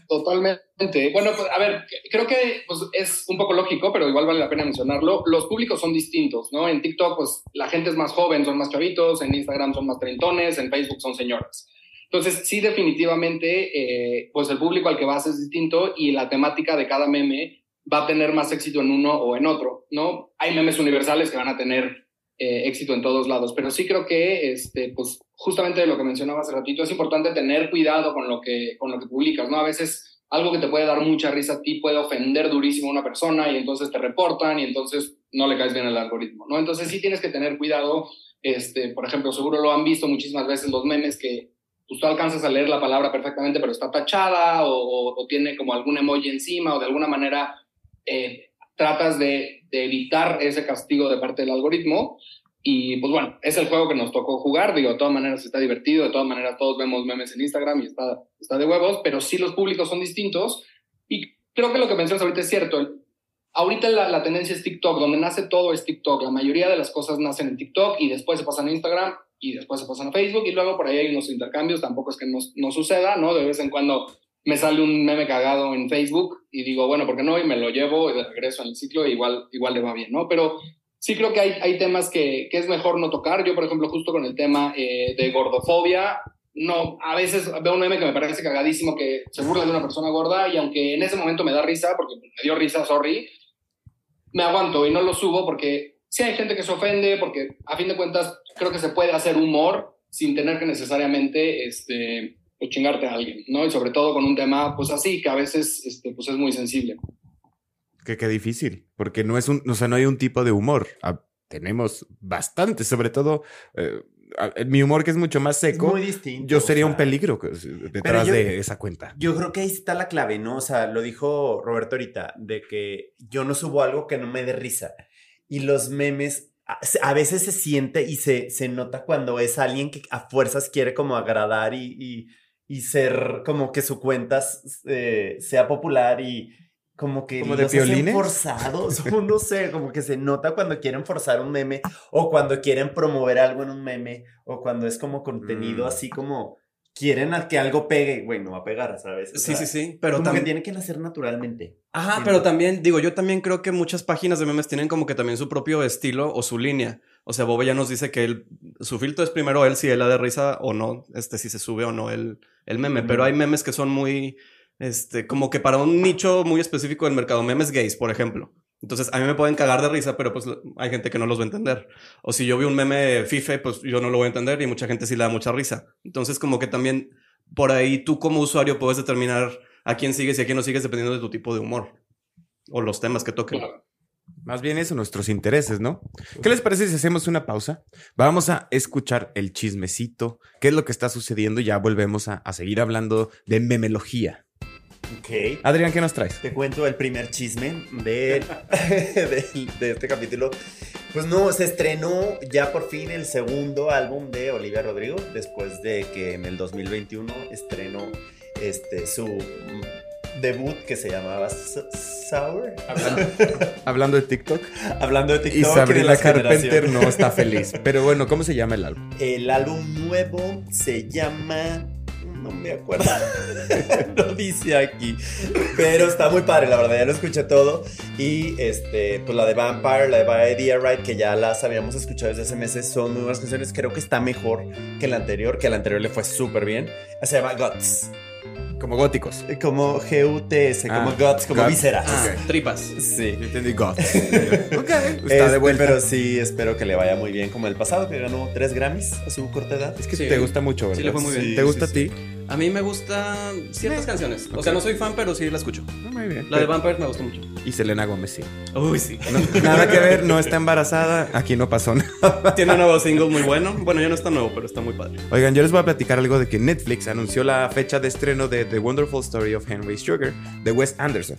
Totalmente. Bueno, pues a ver, creo que pues, es un poco lógico, pero igual vale la pena mencionarlo. Los públicos son distintos, ¿no? En TikTok, pues la gente es más joven, son más chavitos, en Instagram son más treintones, en Facebook son señoras. Entonces, sí, definitivamente, eh, pues el público al que vas es distinto y la temática de cada meme va a tener más éxito en uno o en otro, ¿no? Hay memes universales que van a tener eh, éxito en todos lados, pero sí creo que, este, pues, justamente lo que mencionaba hace ratito, es importante tener cuidado con lo que, con lo que publicas, ¿no? A veces algo que te puede dar mucha risa a ti puede ofender durísimo a una persona y entonces te reportan y entonces no le caes bien al algoritmo, ¿no? Entonces sí tienes que tener cuidado, este, por ejemplo, seguro lo han visto muchísimas veces los memes que pues, tú alcanzas a leer la palabra perfectamente, pero está tachada o, o- o tiene como algún emoji encima o de alguna manera eh, tratas de, evitar ese castigo de parte del algoritmo. Y pues bueno, es el juego que nos tocó jugar. Digo, de todas maneras está divertido, de todas maneras todos vemos memes en Instagram y está, está de huevos, pero sí los públicos son distintos. Y creo que lo que mencionas ahorita es cierto. Ahorita la, la tendencia es TikTok, donde nace todo es TikTok. La mayoría de las cosas nacen en TikTok y después se pasan a Instagram y después se pasan a Facebook y luego por ahí hay unos intercambios. Tampoco es que no, no suceda, ¿no? De vez en cuando me sale un meme cagado en Facebook y digo, bueno, ¿por qué no? Y me lo llevo y regreso en el ciclo y igual, igual le va bien, ¿no? Pero sí creo que hay, hay temas que, que es mejor no tocar. Yo, por ejemplo, justo con el tema eh, de gordofobia, no, a veces veo un meme que me parece cagadísimo que se burla de una persona gorda y aunque en ese momento me da risa, porque me dio risa, sorry, me aguanto y no lo subo porque sí hay gente que se ofende, porque a fin de cuentas creo que se puede hacer humor sin tener que necesariamente este, chingarte a alguien, ¿no? Y sobre todo con un tema pues así, que a veces este, pues es muy sensible. Que qué difícil, porque no es un, o sea, no hay un tipo de humor. Ah, tenemos bastante, sobre todo eh, mi humor que es mucho más seco. muy distinto. Yo sería o un sea, peligro que- detrás yo- de esa cuenta. Yo creo que ahí está la clave, ¿no? O sea, lo dijo Roberto ahorita, de que yo no subo algo que no me dé risa. Y los memes, a, a veces se siente y se, se nota cuando es alguien que a fuerzas quiere como agradar y, y, y ser como que su cuenta eh, sea popular y como que ¿Como de piolines? forzados, o no sé, como que se nota cuando quieren forzar un meme o cuando quieren promover algo en un meme o cuando es como contenido Mm. así como quieren a que algo pegue, güey, no va a pegar, ¿sabes? O Sí, sea, sí, sí. Pero como que también. tiene que nacer naturalmente. Ajá, pero también, digo, yo también creo que muchas páginas de memes tienen como que también su propio estilo o su línea. O sea, Bobe ya nos dice que él, su filtro es primero él si él la de risa o no, este, si se sube o no el, el meme. Pero hay memes que son muy, este, como que para un nicho muy específico del mercado, memes gays, por ejemplo. Entonces, a mí me pueden cagar de risa, pero pues hay gente que no los va a entender. O si yo vi un meme FIFE, pues yo no lo voy a entender y mucha gente sí le da mucha risa. Entonces, como que también por ahí tú como usuario puedes determinar a quién sigues y a quién no sigues dependiendo de tu tipo de humor o los temas que toquen. Claro. Más bien eso, nuestros intereses, ¿no? ¿Qué les parece si hacemos una pausa? Vamos a escuchar el chismecito, qué es lo que está sucediendo y ya volvemos a, a seguir hablando de memelogía. Ok. Adrián, ¿qué nos traes? Te cuento el primer chisme de, de, de este capítulo. Pues no, se estrenó ya por fin el segundo álbum de Olivia Rodrigo, después de que en el 2021 estrenó este, su debut que se llamaba Sour. Hablando de TikTok. Hablando de TikTok. Y Sabrina Carpenter no está feliz. Pero bueno, ¿cómo se llama el álbum? El álbum nuevo se llama. No me acuerdo. no dice aquí. Pero está muy padre, la verdad. Ya lo escuché todo. Y este, pues la de Vampire, la de Idea Right, que ya las habíamos escuchado desde hace meses, son muy buenas canciones. Creo que está mejor que la anterior, que la anterior le fue súper bien. Se llama Guts. Como góticos. Como G-U-T-S, como Ah, Guts, como Guts. vísceras. Ah, tripas. Sí. Yo entendí God. ok, está Este, de vuelta. Pero sí, espero que le vaya muy bien como el pasado, que ganó tres Grammys a su corta edad. Es que Sí. te gusta mucho, ¿verdad? Sí, le fue muy bien. Sí, ¿Te gusta sí, a ti? A mí me gustan ciertas canciones. O sea, no soy fan, pero sí la escucho. Ah, Muy bien. La de Vampire me gustó mucho. Y Selena Gómez, sí. Uy, sí. No, nada que ver, no está embarazada. Aquí no pasó nada. Tiene un nuevo single muy bueno. Bueno, ya no está nuevo, pero está muy padre. Oigan, yo les voy a platicar algo de que Netflix anunció la fecha de estreno de The Wonderful Story of Henry Sugar de Wes Anderson.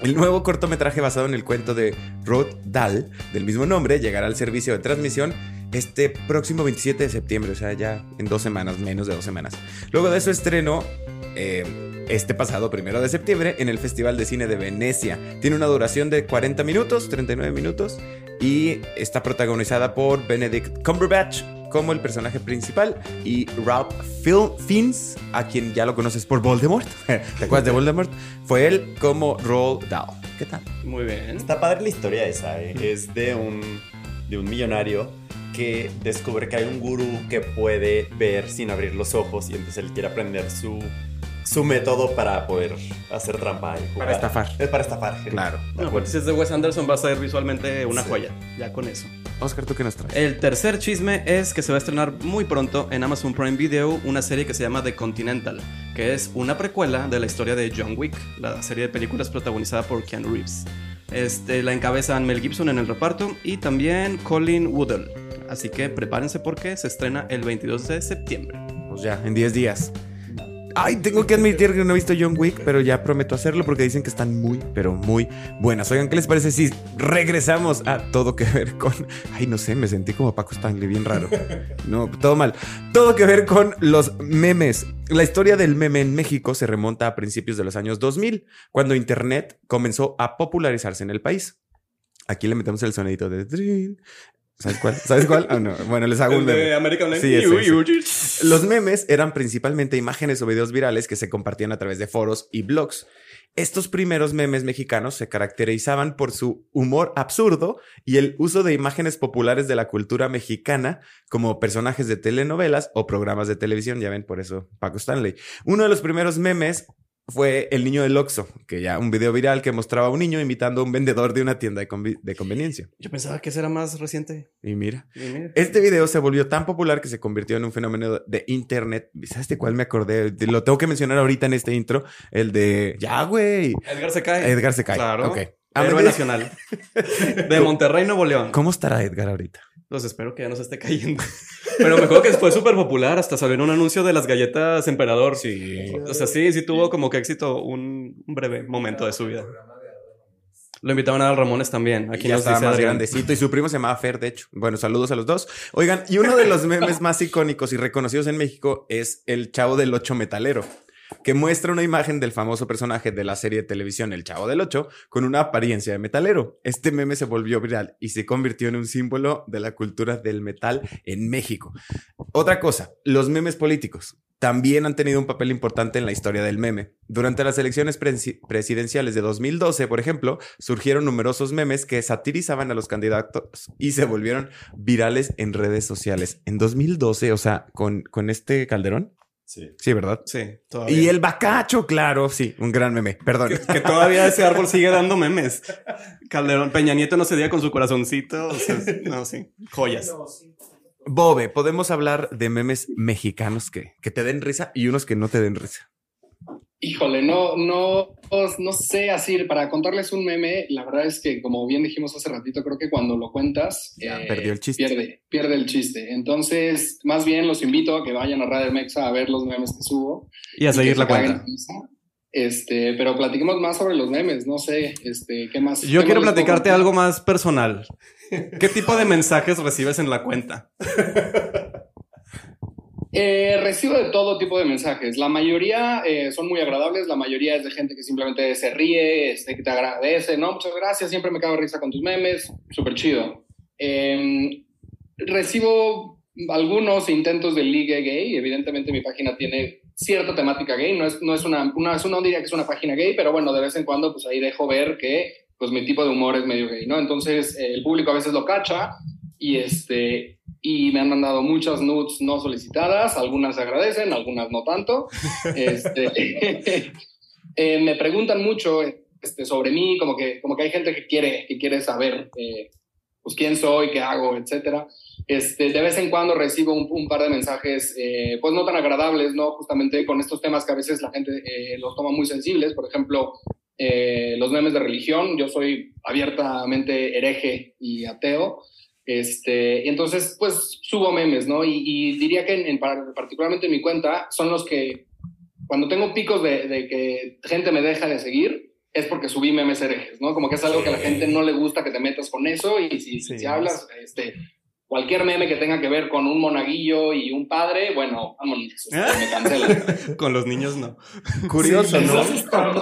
El nuevo cortometraje basado en el cuento de Roald Dahl, del mismo nombre, llegará al servicio de transmisión este próximo 27 de septiembre, o sea, ya en dos semanas, menos de dos semanas. Luego de su estreno, eh, este pasado primero de septiembre, en el Festival de Cine de Venecia. Tiene una duración de 40 minutos, 39 minutos, y está protagonizada por Benedict Cumberbatch como el personaje principal y Ralph Phil Fiennes, a quien ya lo conoces por Voldemort. ¿Te acuerdas de Voldemort? Fue él como Roald Dahl. ¿Qué tal? Muy bien. Está padre la historia esa, ¿eh? Es de un, de un millonario que descubre que hay un gurú que puede ver sin abrir los ojos y entonces él quiere aprender su, su método para poder hacer trampa y jugar. Para estafar. Es para estafar. Claro. No, porque si es de Wes Anderson va a ser visualmente una joya. Ya con eso. Oscar, ¿tú qué nos traes? El tercer chisme es que se va a estrenar muy pronto en Amazon Prime Video una serie que se llama The Continental, que es una precuela de la historia de John Wick, la serie de películas protagonizada por Keanu Reeves. Este, la encabezan Mel Gibson en el reparto y también Colin Woodall. Así que prepárense porque se estrena el 22 de septiembre. Pues ya, en 10 días. Ay, tengo que admitir que no he visto John Wick, pero ya prometo hacerlo porque dicen que están muy, pero muy buenas. Oigan, ¿qué les parece si regresamos a todo que ver con... Ay, no sé, me sentí como Paco Stanley, bien raro. No, todo mal. Todo que ver con los memes. La historia del meme en México se remonta a principios de los años 2000, cuando Internet comenzó a popularizarse en el país. Aquí le metemos el sonidito de... ¿Sabes cuál? ¿Sabes cuál? Ah, no. Bueno, les hago un meme. American Sí, ese, Los memes eran principalmente imágenes o videos virales que se compartían a través de foros y blogs. Estos primeros memes mexicanos se caracterizaban por su humor absurdo y el uso de imágenes populares de la cultura mexicana como personajes de telenovelas o programas de televisión. Ya ven, por eso Paco Stanley. Uno de los primeros memes fue El Niño del Oxxo, que ya un video viral que mostraba a un niño imitando a un vendedor de una tienda de, convi- de conveniencia. Yo pensaba que ese era más reciente. Y mira. Y mira. Este video se volvió tan popular que se convirtió en un fenómeno de internet. ¿Sabes de cuál me acordé? Lo tengo que mencionar ahorita en este intro. El de... Ya, güey. Edgar se cae. Edgar se cae. Claro. Ok. A Héroe nacional. De Monterrey, Nuevo León. ¿Cómo estará Edgar ahorita? Pues espero que ya no se esté cayendo. Pero me acuerdo que fue súper popular. Hasta salió en un anuncio de las galletas Emperador. Sí. O sea, sí, sí tuvo como que éxito un un breve momento de su vida. Lo invitaban a Ramones también. Aquí ya nos estaba dice más Adrián. grandecito y su primo se llamaba Fer, de hecho. Bueno, saludos a los dos. Oigan, y uno de los memes más icónicos y reconocidos en México es el Chavo del Ocho Metalero, que muestra una imagen del famoso personaje de la serie de televisión El Chavo del Ocho con una apariencia de metalero. Este meme se volvió viral y se convirtió en un símbolo de la cultura del metal en México. Otra cosa, los memes políticos. también han tenido un papel importante en la historia del meme. Durante las elecciones presi- presidenciales de 2012, por ejemplo, surgieron numerosos memes que satirizaban a los candidatos y se volvieron virales en redes sociales. En 2012, o sea, con, con este Calderón. Sí. Sí, ¿verdad? Sí, todavía. Y el bacacho, claro, sí, un gran meme. Perdón. que, que todavía ese árbol sigue dando memes. Calderón, Peña Nieto no se dio con su corazoncito. o sea, no, sí. Joyas. Bobe, podemos hablar de memes mexicanos que, que te den risa y unos que no te den risa. Híjole, no, no, no sé, así, para contarles un meme, la verdad es que, como bien dijimos hace ratito, creo que cuando lo cuentas, eh, Ya, perdió el chiste. Pierde, pierde el chiste. Entonces, más bien los invito a que vayan a Radio Mexa a ver los memes que subo. Y a seguir que la se cuenta. Este, pero platiquemos más sobre los memes, no sé, este, ¿qué más? Yo qué quiero más platicarte algo más personal. ¿Qué tipo de mensajes recibes en la cuenta? Eh, recibo de todo tipo de mensajes. La mayoría eh, son muy agradables, la mayoría es de gente que simplemente se ríe, este, que te agradece, ¿no? Muchas gracias, siempre me cago de risa con tus memes, súper chido. Eh, recibo algunos intentos de ligue gay, evidentemente mi página tiene cierta temática gay, no es, no es una, una, es una- no diría que es una página gay, pero bueno, de vez en cuando pues ahí dejo ver que pues mi tipo de humor es medio gay, ¿no? Entonces el público a veces lo cacha y este y me han mandado muchas nudes no solicitadas, algunas se agradecen, algunas no tanto. Este, eh, me preguntan mucho este, sobre mí, como que, como que hay gente que quiere, que quiere saber eh, pues, quién soy, qué hago, etcétera. Este, de vez en cuando recibo un, un par de mensajes, eh, pues no tan agradables, ¿no? Justamente con estos temas que a veces la gente eh, los toma muy sensibles. Por ejemplo, eh, los memes de religión. Yo soy abiertamente hereje y ateo. Este, y entonces, pues subo memes, ¿no? Y, y diría que en, en par- particularmente en mi cuenta son los que, cuando tengo picos de, de que gente me deja de seguir, es porque subí memes herejes, ¿no? Como que es algo que a la gente no le gusta que te metas con eso y si, Sí. si hablas, este, cualquier meme que tenga que ver con un monaguillo y un padre, bueno, vámonos, me cancelan. Con los niños no. Curioso, Sí, ¿no?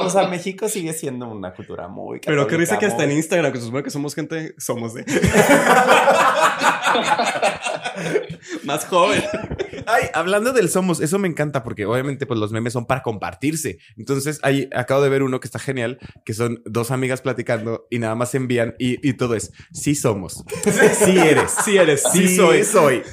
O sea, México sigue siendo una cultura muy Pero qué risa que hasta en Instagram, que se supone que somos gente, somos de. Más joven. Ay, hablando del somos, eso me encanta porque obviamente pues los memes son para compartirse. Entonces, ahí acabo de ver uno que está genial, que son dos amigas platicando y nada más se envían y, y todo es, sí somos, sí eres, Sí eres, sí, soy. soy.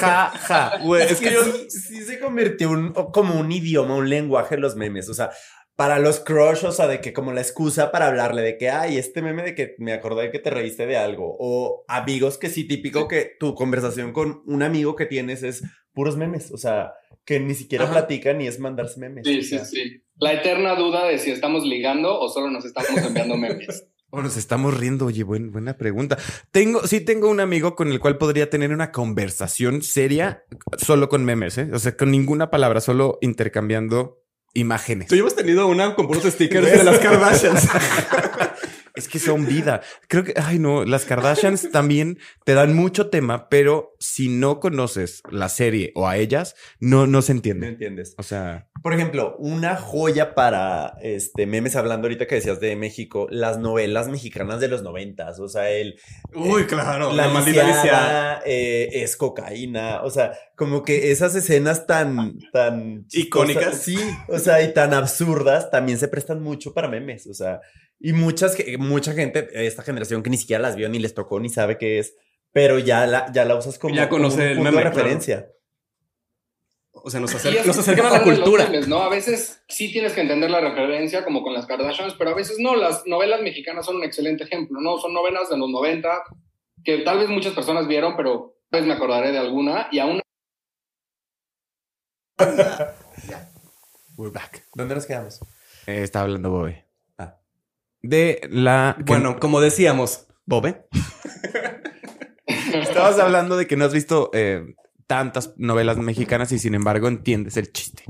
Ja, ja. Güey, es, es que, que yo- sí, sí se convirtió un, como un idioma, un lenguaje los memes. O sea, para los crush, o sea, de que como la excusa para hablarle de que, ay, este meme de que me acordé que te reíste de algo. O amigos que sí, típico que tu conversación con un amigo que tienes es puros memes. O sea, que ni siquiera Ajá. platican ni es mandarse memes. Sí, o sí, sí. La eterna duda de si estamos ligando o solo nos estamos enviando memes. O nos estamos riendo, oye, buen- buena pregunta. Tengo, sí tengo un amigo con el cual podría tener una conversación seria solo con memes, ¿eh? O sea, con ninguna palabra, solo intercambiando imágenes. Tú ya hemos tenido una con puros stickers de las Kardashians. Es que son vida. Creo que, ay no, las Kardashians también te dan mucho tema, pero si no conoces la serie o a ellas, no, no se ¿Me entiende. entiendes? O sea, Por ejemplo, una joya para este memes hablando ahorita que decías de México, las novelas mexicanas de los noventas, o sea, el Uy, claro. la, La, maldita Alicia. lisiada, eh, es cocaína, o sea, como que esas escenas tan, tan chistosas, Icónicas. sí, o sea, y tan absurdas también se prestan mucho para memes, o sea, y muchas, mucha gente, esta generación que ni siquiera las vio ni les tocó ni sabe qué es, pero ya la, ya la usas como, Ya conoce como un el punto meme, de claro. referencia. O sea, nos, acerca, nos acercan a la cultura. memes, ¿no? A veces sí tienes que entender la referencia, como con las Kardashians, pero a veces no. Las novelas mexicanas son un excelente ejemplo, ¿no? Son novelas de los 90 que tal vez muchas personas vieron, pero tal vez me acordaré de alguna y aún we're back. ¿Dónde nos quedamos? Eh, está hablando Bobe. De la. que- Bueno, como decíamos, Bobe. estabas hablando de que no has visto eh, tantas novelas mexicanas y sin embargo entiendes el chiste.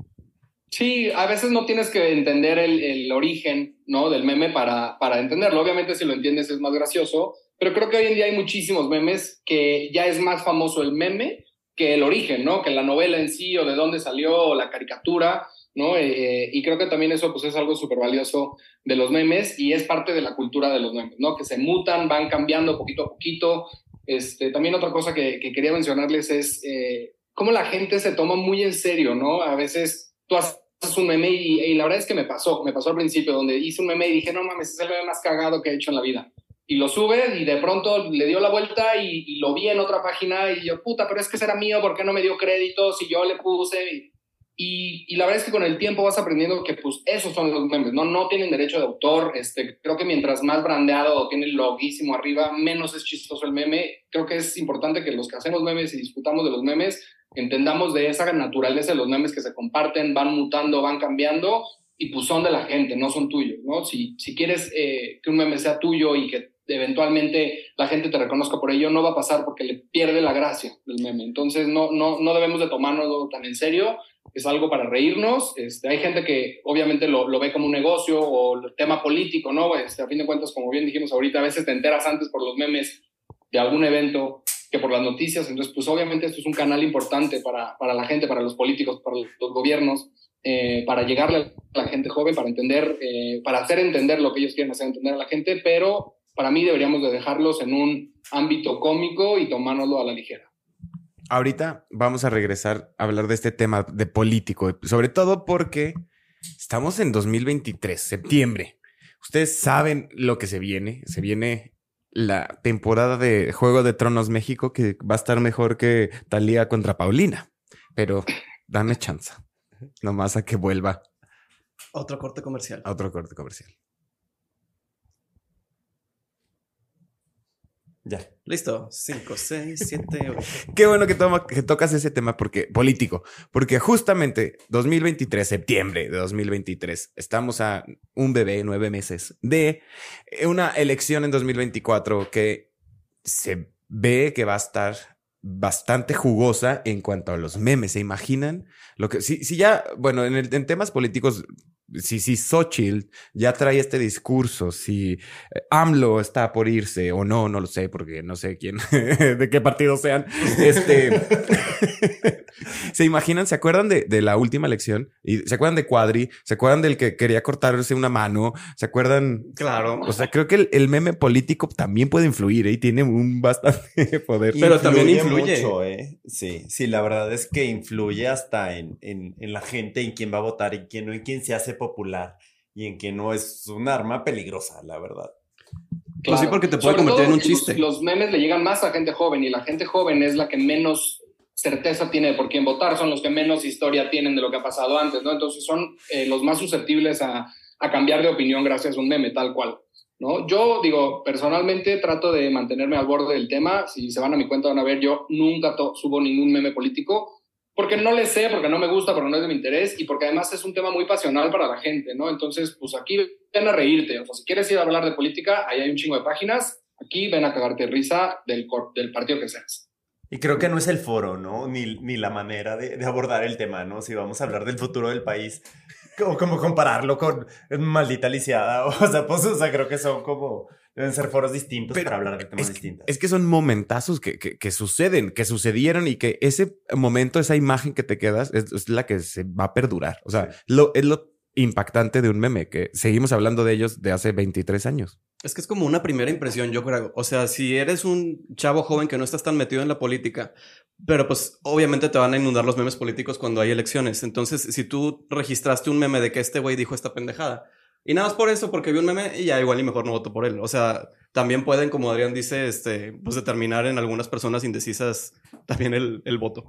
Sí, a veces no tienes que entender el, el origen, ¿no? Del meme para, para entenderlo. Obviamente si lo entiendes es más gracioso, pero creo que hoy en día hay muchísimos memes que ya es más famoso el meme que el origen, ¿no? Que la novela en sí o de dónde salió o la caricatura, ¿no? Eh, eh, y creo que también eso pues es algo súper valioso de los memes y es parte de la cultura de los memes, ¿no? Que se mutan, van cambiando poquito a poquito. Este, también otra cosa que, que quería mencionarles es... eh, cómo la gente se toma muy en serio, ¿no? A veces tú haces un meme y, la verdad es que me pasó, me pasó al principio, donde hice un meme y dije, no mames, es el meme más cagado que he hecho en la vida. Y lo sube y de pronto le dio la vuelta y, lo vi en otra página y yo, puta, pero es que será mío, ¿por qué no me dio crédito si yo le puse? Y, y, la verdad es que con el tiempo vas aprendiendo que pues esos son los memes, ¿no? No tienen derecho de autor. Este, creo que mientras más brandeado o tiene el loguísimo arriba, menos es chistoso el meme. Creo que es importante que los que hacemos memes y disfrutamos de los memes entendamos de esa naturaleza de los memes que se comparten, van mutando, van cambiando y pues son de la gente, no son tuyos, ¿no? Si, si quieres eh, que un meme sea tuyo y que eventualmente la gente te reconozca por ello, no va a pasar porque le pierde la gracia del meme. Entonces no, no, no debemos de tomárnoslo tan en serio es algo para reírnos. Este, hay gente que obviamente lo, ve como un negocio o el tema político, ¿no? Este, a fin de cuentas, como bien dijimos ahorita, a veces te enteras antes por los memes de algún evento que por las noticias. Entonces, pues obviamente esto es un canal importante para, para la gente, para los políticos, para los gobiernos, eh, para llegarle a la gente joven, para entender, eh, para hacer entender lo que ellos quieren hacer entender a la gente, pero para mí deberíamos de dejarlos en un ámbito cómico y tomárnoslo a la ligera. Ahorita vamos a regresar a hablar de este tema de político, sobre todo porque estamos en 2023, septiembre. Ustedes saben lo que se viene. Se viene la temporada de Juego de Tronos México que va a estar mejor que Talía contra Paulina. Pero dame chance. Nomás a que vuelva. Otro corte comercial. A otro corte comercial. Ya. Listo. 5, 6, 7, 8. Qué bueno que, que tocas ese tema porque político, porque justamente 2023, septiembre de 2023, estamos a un bebé, nueve meses de una elección en 2024 que se ve que va a estar bastante jugosa en cuanto a los memes. ¿Se imaginan? Lo que, si, si ya, bueno, en, el, en temas políticos si, si Xochitl ya trae este discurso, si eh, AMLO está por irse o no, no lo sé, porque no sé quién, de qué partido sean. Este, ¿Se imaginan? ¿Se acuerdan de, de, la última elección? ¿Y ¿Se acuerdan de Cuadri? ¿Se acuerdan del que quería cortarse una mano? ¿Se acuerdan? Claro. O sea, creo que el, meme político también puede influir ¿eh? y tiene un bastante poder. Pero también influye. Mucho, ¿eh? Sí, sí, la verdad es que influye hasta en, en, en la gente, en quién va a votar, en quién no, en quién se hace popular y en que no es un arma peligrosa, la verdad. Pues sí, porque te puede convertir en un chiste. Los, memes le llegan más a gente joven y la gente joven es la que menos certeza tiene de por quién votar, son los que menos historia tienen de lo que ha pasado antes, ¿no? Entonces son eh, los más susceptibles a, a, cambiar de opinión gracias a un meme, tal cual, ¿no? Yo digo, personalmente trato de mantenerme al borde del tema, si se van a mi cuenta van a ver, yo nunca subo ningún meme político, porque no le sé, porque no me gusta, porque no es de mi interés y porque además es un tema muy pasional para la gente, ¿no? Entonces, pues aquí ven a reírte. O sea, si quieres ir a hablar de política, ahí hay un chingo de páginas. Aquí ven a cagarte risa del, del partido que seas. Y creo que no es el foro, ¿no? Ni, ni la manera de, de, abordar el tema, ¿no? Si vamos a hablar del futuro del país, como, como compararlo con maldita lisiada. O sea, pues, o sea, creo que son como Deben ser foros distintos para hablar de temas distintos. Es que son momentazos que, que, suceden, que sucedieron y que ese momento, esa imagen que te quedas es, la que se va a perdurar. O sea, lo, es lo impactante de un meme, que seguimos hablando de ellos de hace 23 años. Es que es como una primera impresión, yo creo. O sea, si eres un chavo joven que no estás tan metido en la política, pero pues obviamente te van a inundar los memes políticos cuando hay elecciones. Entonces, si tú registraste un meme de que este güey dijo esta pendejada, y nada más por eso, porque vi un meme y ya igual y mejor no voto por él. O sea, también pueden, como Adrián dice, este, pues determinar en algunas personas indecisas también el, el voto.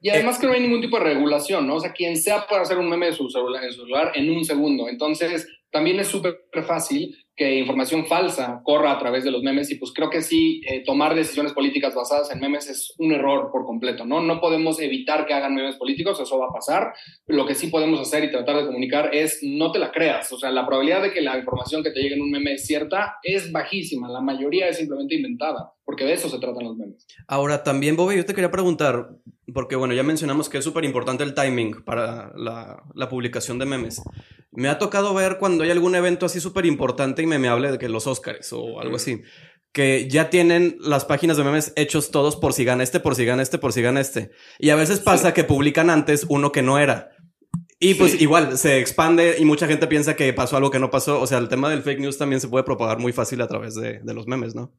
Y además que no hay ningún tipo de regulación, ¿no? O sea, quien sea puede hacer un meme de en su celular en un segundo. Entonces, también es súper fácil que información falsa corra a través de los memes y pues creo que sí, eh, tomar decisiones políticas basadas en memes es un error por completo, ¿no? No podemos evitar que hagan memes políticos, eso va a pasar. Lo que sí podemos hacer y tratar de comunicar es no te la creas, o sea, la probabilidad de que la información que te llegue en un meme es cierta es bajísima, la mayoría es simplemente inventada, porque de eso se tratan los memes. Ahora, también, Bobby, yo te quería preguntar, porque bueno, ya mencionamos que es súper importante el timing para la, la publicación de memes. Me ha tocado ver cuando hay algún evento así súper importante y me, me hable de que los Oscars o algo así, que ya tienen las páginas de memes hechos todos por si gana este, por si gana este, por si gana este. Y a veces pasa que publican antes uno que no era. Y pues igual se expande y mucha gente piensa que pasó algo que no pasó. O sea, el tema del fake news también se puede propagar muy fácil a través de, de los memes, ¿no?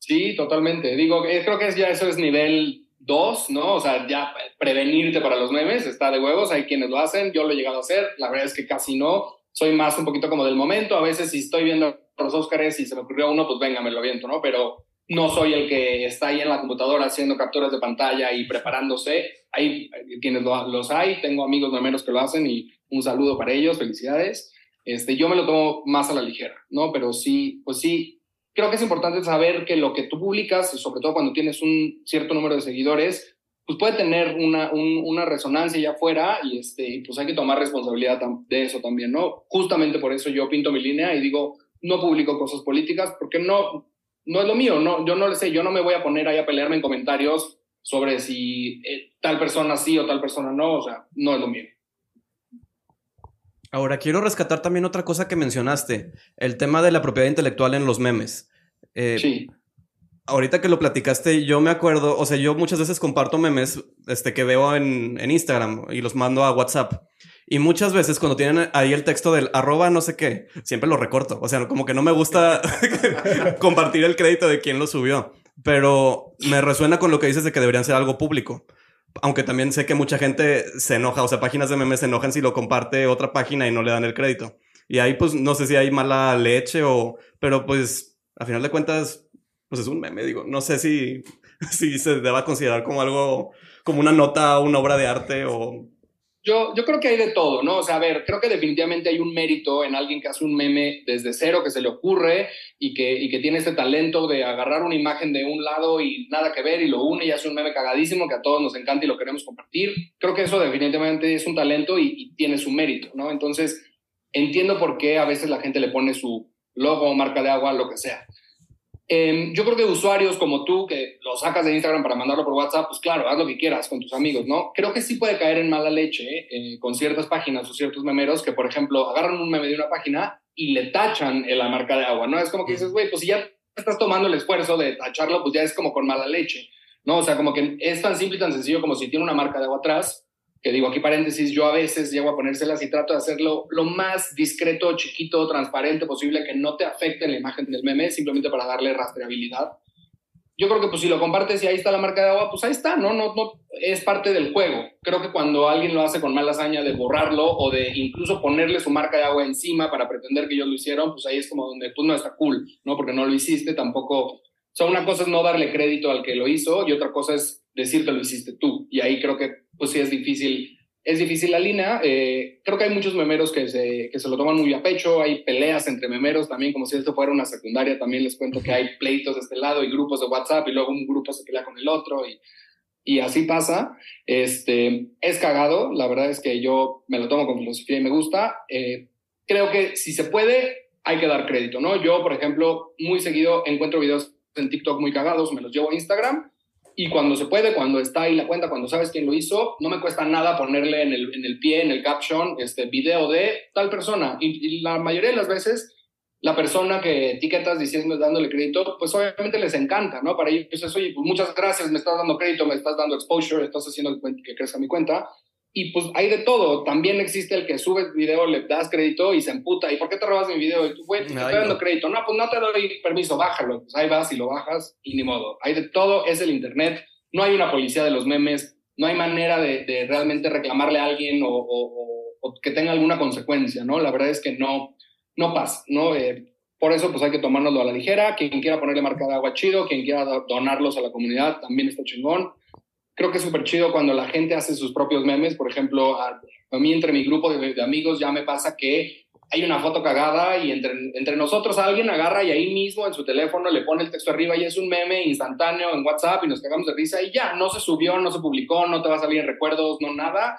Sí, totalmente. Digo, creo que es ya eso es nivel dos, ¿no? O sea, ya prevenirte para los memes está de huevos, hay quienes lo hacen, yo lo he llegado a hacer, la verdad es que casi no, soy más un poquito como del momento, a veces si estoy viendo los Óscares y se me ocurrió uno, pues venga, me lo aviento, ¿no? Pero no soy el que está ahí en la computadora haciendo capturas de pantalla y preparándose, hay quienes los hay, tengo amigos menos que lo hacen y un saludo para ellos, felicidades. Este, yo me lo tomo más a la ligera, ¿no? Pero sí, pues sí, creo que es importante saber que lo que tú publicas, sobre todo cuando tienes un cierto número de seguidores, pues puede tener una, una resonancia allá afuera y este, pues hay que tomar responsabilidad de eso también, ¿no? Justamente por eso yo pinto mi línea y digo, no publico cosas políticas porque no, no es lo mío, no, yo no le sé, yo no me voy a poner ahí a pelearme en comentarios sobre si eh, tal persona sí o tal persona no, o sea, no es lo mío. Ahora, quiero rescatar también otra cosa que mencionaste, el tema de la propiedad intelectual en los memes. Eh, sí. Ahorita que lo platicaste, yo me acuerdo, o sea, yo muchas veces comparto memes este, que veo en, en Instagram y los mando a WhatsApp. Y muchas veces cuando tienen ahí el texto del arroba no sé qué, siempre lo recorto. O sea, como que no me gusta compartir el crédito de quién lo subió. Pero me resuena con lo que dices de que deberían ser algo público. Aunque también sé que mucha gente se enoja, o sea, páginas de memes se enojan si lo comparte otra página y no le dan el crédito. Y ahí pues no sé si hay mala leche o... Pero pues a final de cuentas, pues es un meme, digo. No sé si, si se deba considerar como algo, como una nota, una obra de arte o yo, yo creo que hay de todo, ¿no? O sea, a ver, creo que definitivamente hay un mérito en alguien que hace un meme desde cero, que se le ocurre y que, y que tiene ese talento de agarrar una imagen de un lado y nada que ver y lo une y hace un meme cagadísimo que a todos nos encanta y lo queremos compartir. Creo que eso definitivamente es un talento y tiene su mérito, ¿no? Entonces, entiendo por qué a veces la gente le pone su logo, marca de agua, lo que sea. Em, yo creo que usuarios como tú, que lo sacas de Instagram para mandarlo por WhatsApp, pues claro, haz lo que quieras con tus amigos, ¿no? Creo que sí puede caer en mala leche eh, con ciertas páginas o ciertos memeros que, por ejemplo, agarran un meme de una página y le tachan en la marca de agua, ¿no? Es como que dices, güey, pues si ya estás tomando el esfuerzo de tacharlo, pues ya es como con mala leche, ¿no? O sea, como que es tan simple y tan sencillo como si tiene una marca de agua atrás, que digo aquí paréntesis, yo a veces llego a ponérselas y trato de hacerlo lo más discreto, chiquito, transparente posible, que no te afecte la imagen del meme, simplemente para darle rastreabilidad. Yo creo que pues si lo compartes y ahí está la marca de agua, pues ahí está, ¿no? No, no es parte del juego. Creo que cuando alguien lo hace con mala hazaña de borrarlo o de incluso ponerle su marca de agua encima para pretender que ellos lo hicieron, pues ahí es como donde pues no está cool, ¿no? Porque no lo hiciste, tampoco... O sea, una cosa es no darle crédito al que lo hizo y otra cosa es decir que lo hiciste tú. Y ahí creo que pues sí es difícil, es difícil la línea. Eh, creo que hay muchos memeros que se, que se lo toman muy a pecho, hay peleas entre memeros también, como si esto fuera una secundaria, también les cuento que hay pleitos de este lado y grupos de WhatsApp y luego un grupo se pelea con el otro y, y así pasa. Este, es cagado, la verdad es que yo me lo tomo con filosofía y me gusta. Eh, creo que si se puede, hay que dar crédito, ¿no? Yo, por ejemplo, muy seguido encuentro videos en TikTok muy cagados, me los llevo a Instagram y cuando se puede, cuando está ahí la cuenta, cuando sabes quién lo hizo, no me cuesta nada ponerle en el, en el pie, en el caption, este video de tal persona. Y, la mayoría de las veces, la persona que etiquetas diciendo, dándole crédito, pues obviamente les encanta, ¿no? Para ellos es, oye, pues muchas gracias, me estás dando crédito, me estás dando exposure, estás haciendo que crezca mi cuenta. Y pues hay de todo. También existe el que sube el video, le das crédito y se emputa. ¿Y por qué te robas mi video? Y tú, güey, te estoy dando crédito. No, pues no te doy permiso, bájalo. Pues ahí vas y lo bajas y ni modo. Hay de todo, es el Internet. No hay una policía de los memes. No hay manera de, de realmente reclamarle a alguien o, o, o, que tenga alguna consecuencia, ¿no? La verdad es que no, no pasa, ¿no? Eh, por eso, pues hay que tomárnoslo a la ligera. Quien quiera ponerle marca de agua chido, quien quiera donarlos a la comunidad, también está chingón creo que es súper chido cuando la gente hace sus propios memes. Por ejemplo, a, mí entre mi grupo de, amigos ya me pasa que hay una foto cagada y entre, entre nosotros alguien agarra y ahí mismo en su teléfono le pone el texto arriba y es un meme instantáneo en WhatsApp y nos cagamos de risa y ya, no se subió, no se publicó, no te va a salir en recuerdos, no nada.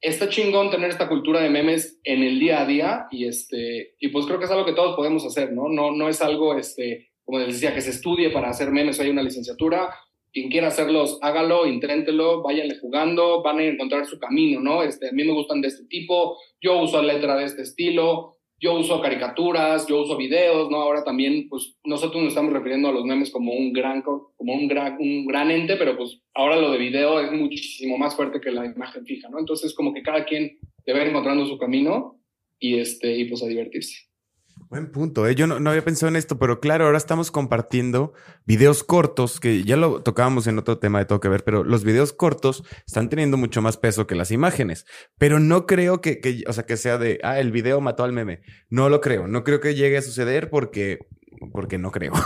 Está chingón tener esta cultura de memes en el día a día y, este, y pues creo que es algo que todos podemos hacer, ¿no? No, no es algo, este, como les decía, que se estudie para hacer memes, hay una licenciatura, quien quiera hacerlos, hágalo, inténtelo, váyanle jugando, van a encontrar su camino, ¿no? Este, a mí me gustan de este tipo, yo uso letra de este estilo, yo uso caricaturas, yo uso videos, ¿no? Ahora también, pues, nosotros nos estamos refiriendo a los memes como un gran, como un gran, un gran ente, pero pues ahora lo de video es muchísimo más fuerte que la imagen fija, ¿no? Entonces, como que cada quien debe ir encontrando su camino y, este, y pues a divertirse. Buen punto, ¿eh? Yo no, había pensado en esto, pero claro, ahora estamos compartiendo videos cortos, que ya lo tocábamos en otro tema de todo que ver, pero los videos cortos están teniendo mucho más peso que las imágenes. Pero no creo que, que, o sea, que sea de, ah, el video mató al meme. No lo creo. No creo que llegue a suceder porque, porque no creo.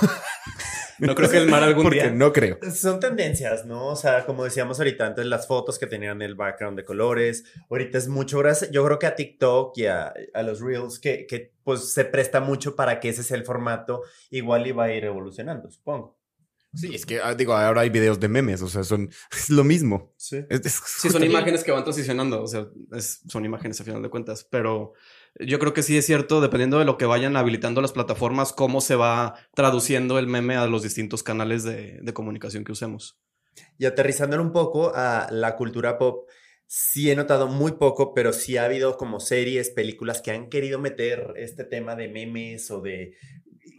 No creo que el mar algún porque día. no creo. Son tendencias, ¿no? O sea, como decíamos ahorita, antes las fotos que tenían el background de colores, ahorita es mucho gracias, yo creo que a TikTok y a, a los Reels, que, que pues se presta mucho para que ese sea el formato, igual iba a ir evolucionando, supongo. Sí, es que, ah, digo, ahora hay videos de memes, o sea, son, es lo mismo. Sí. Es- es Sí, son imágenes que van transicionando, o sea, es- son imágenes a final de cuentas, pero yo creo que sí es cierto, dependiendo de lo que vayan habilitando las plataformas, cómo se va traduciendo el meme a los distintos canales de, comunicación que usemos. Y aterrizándolo un poco a la cultura pop, sí he notado muy poco, pero sí ha habido como series, películas que han querido meter este tema de memes o de...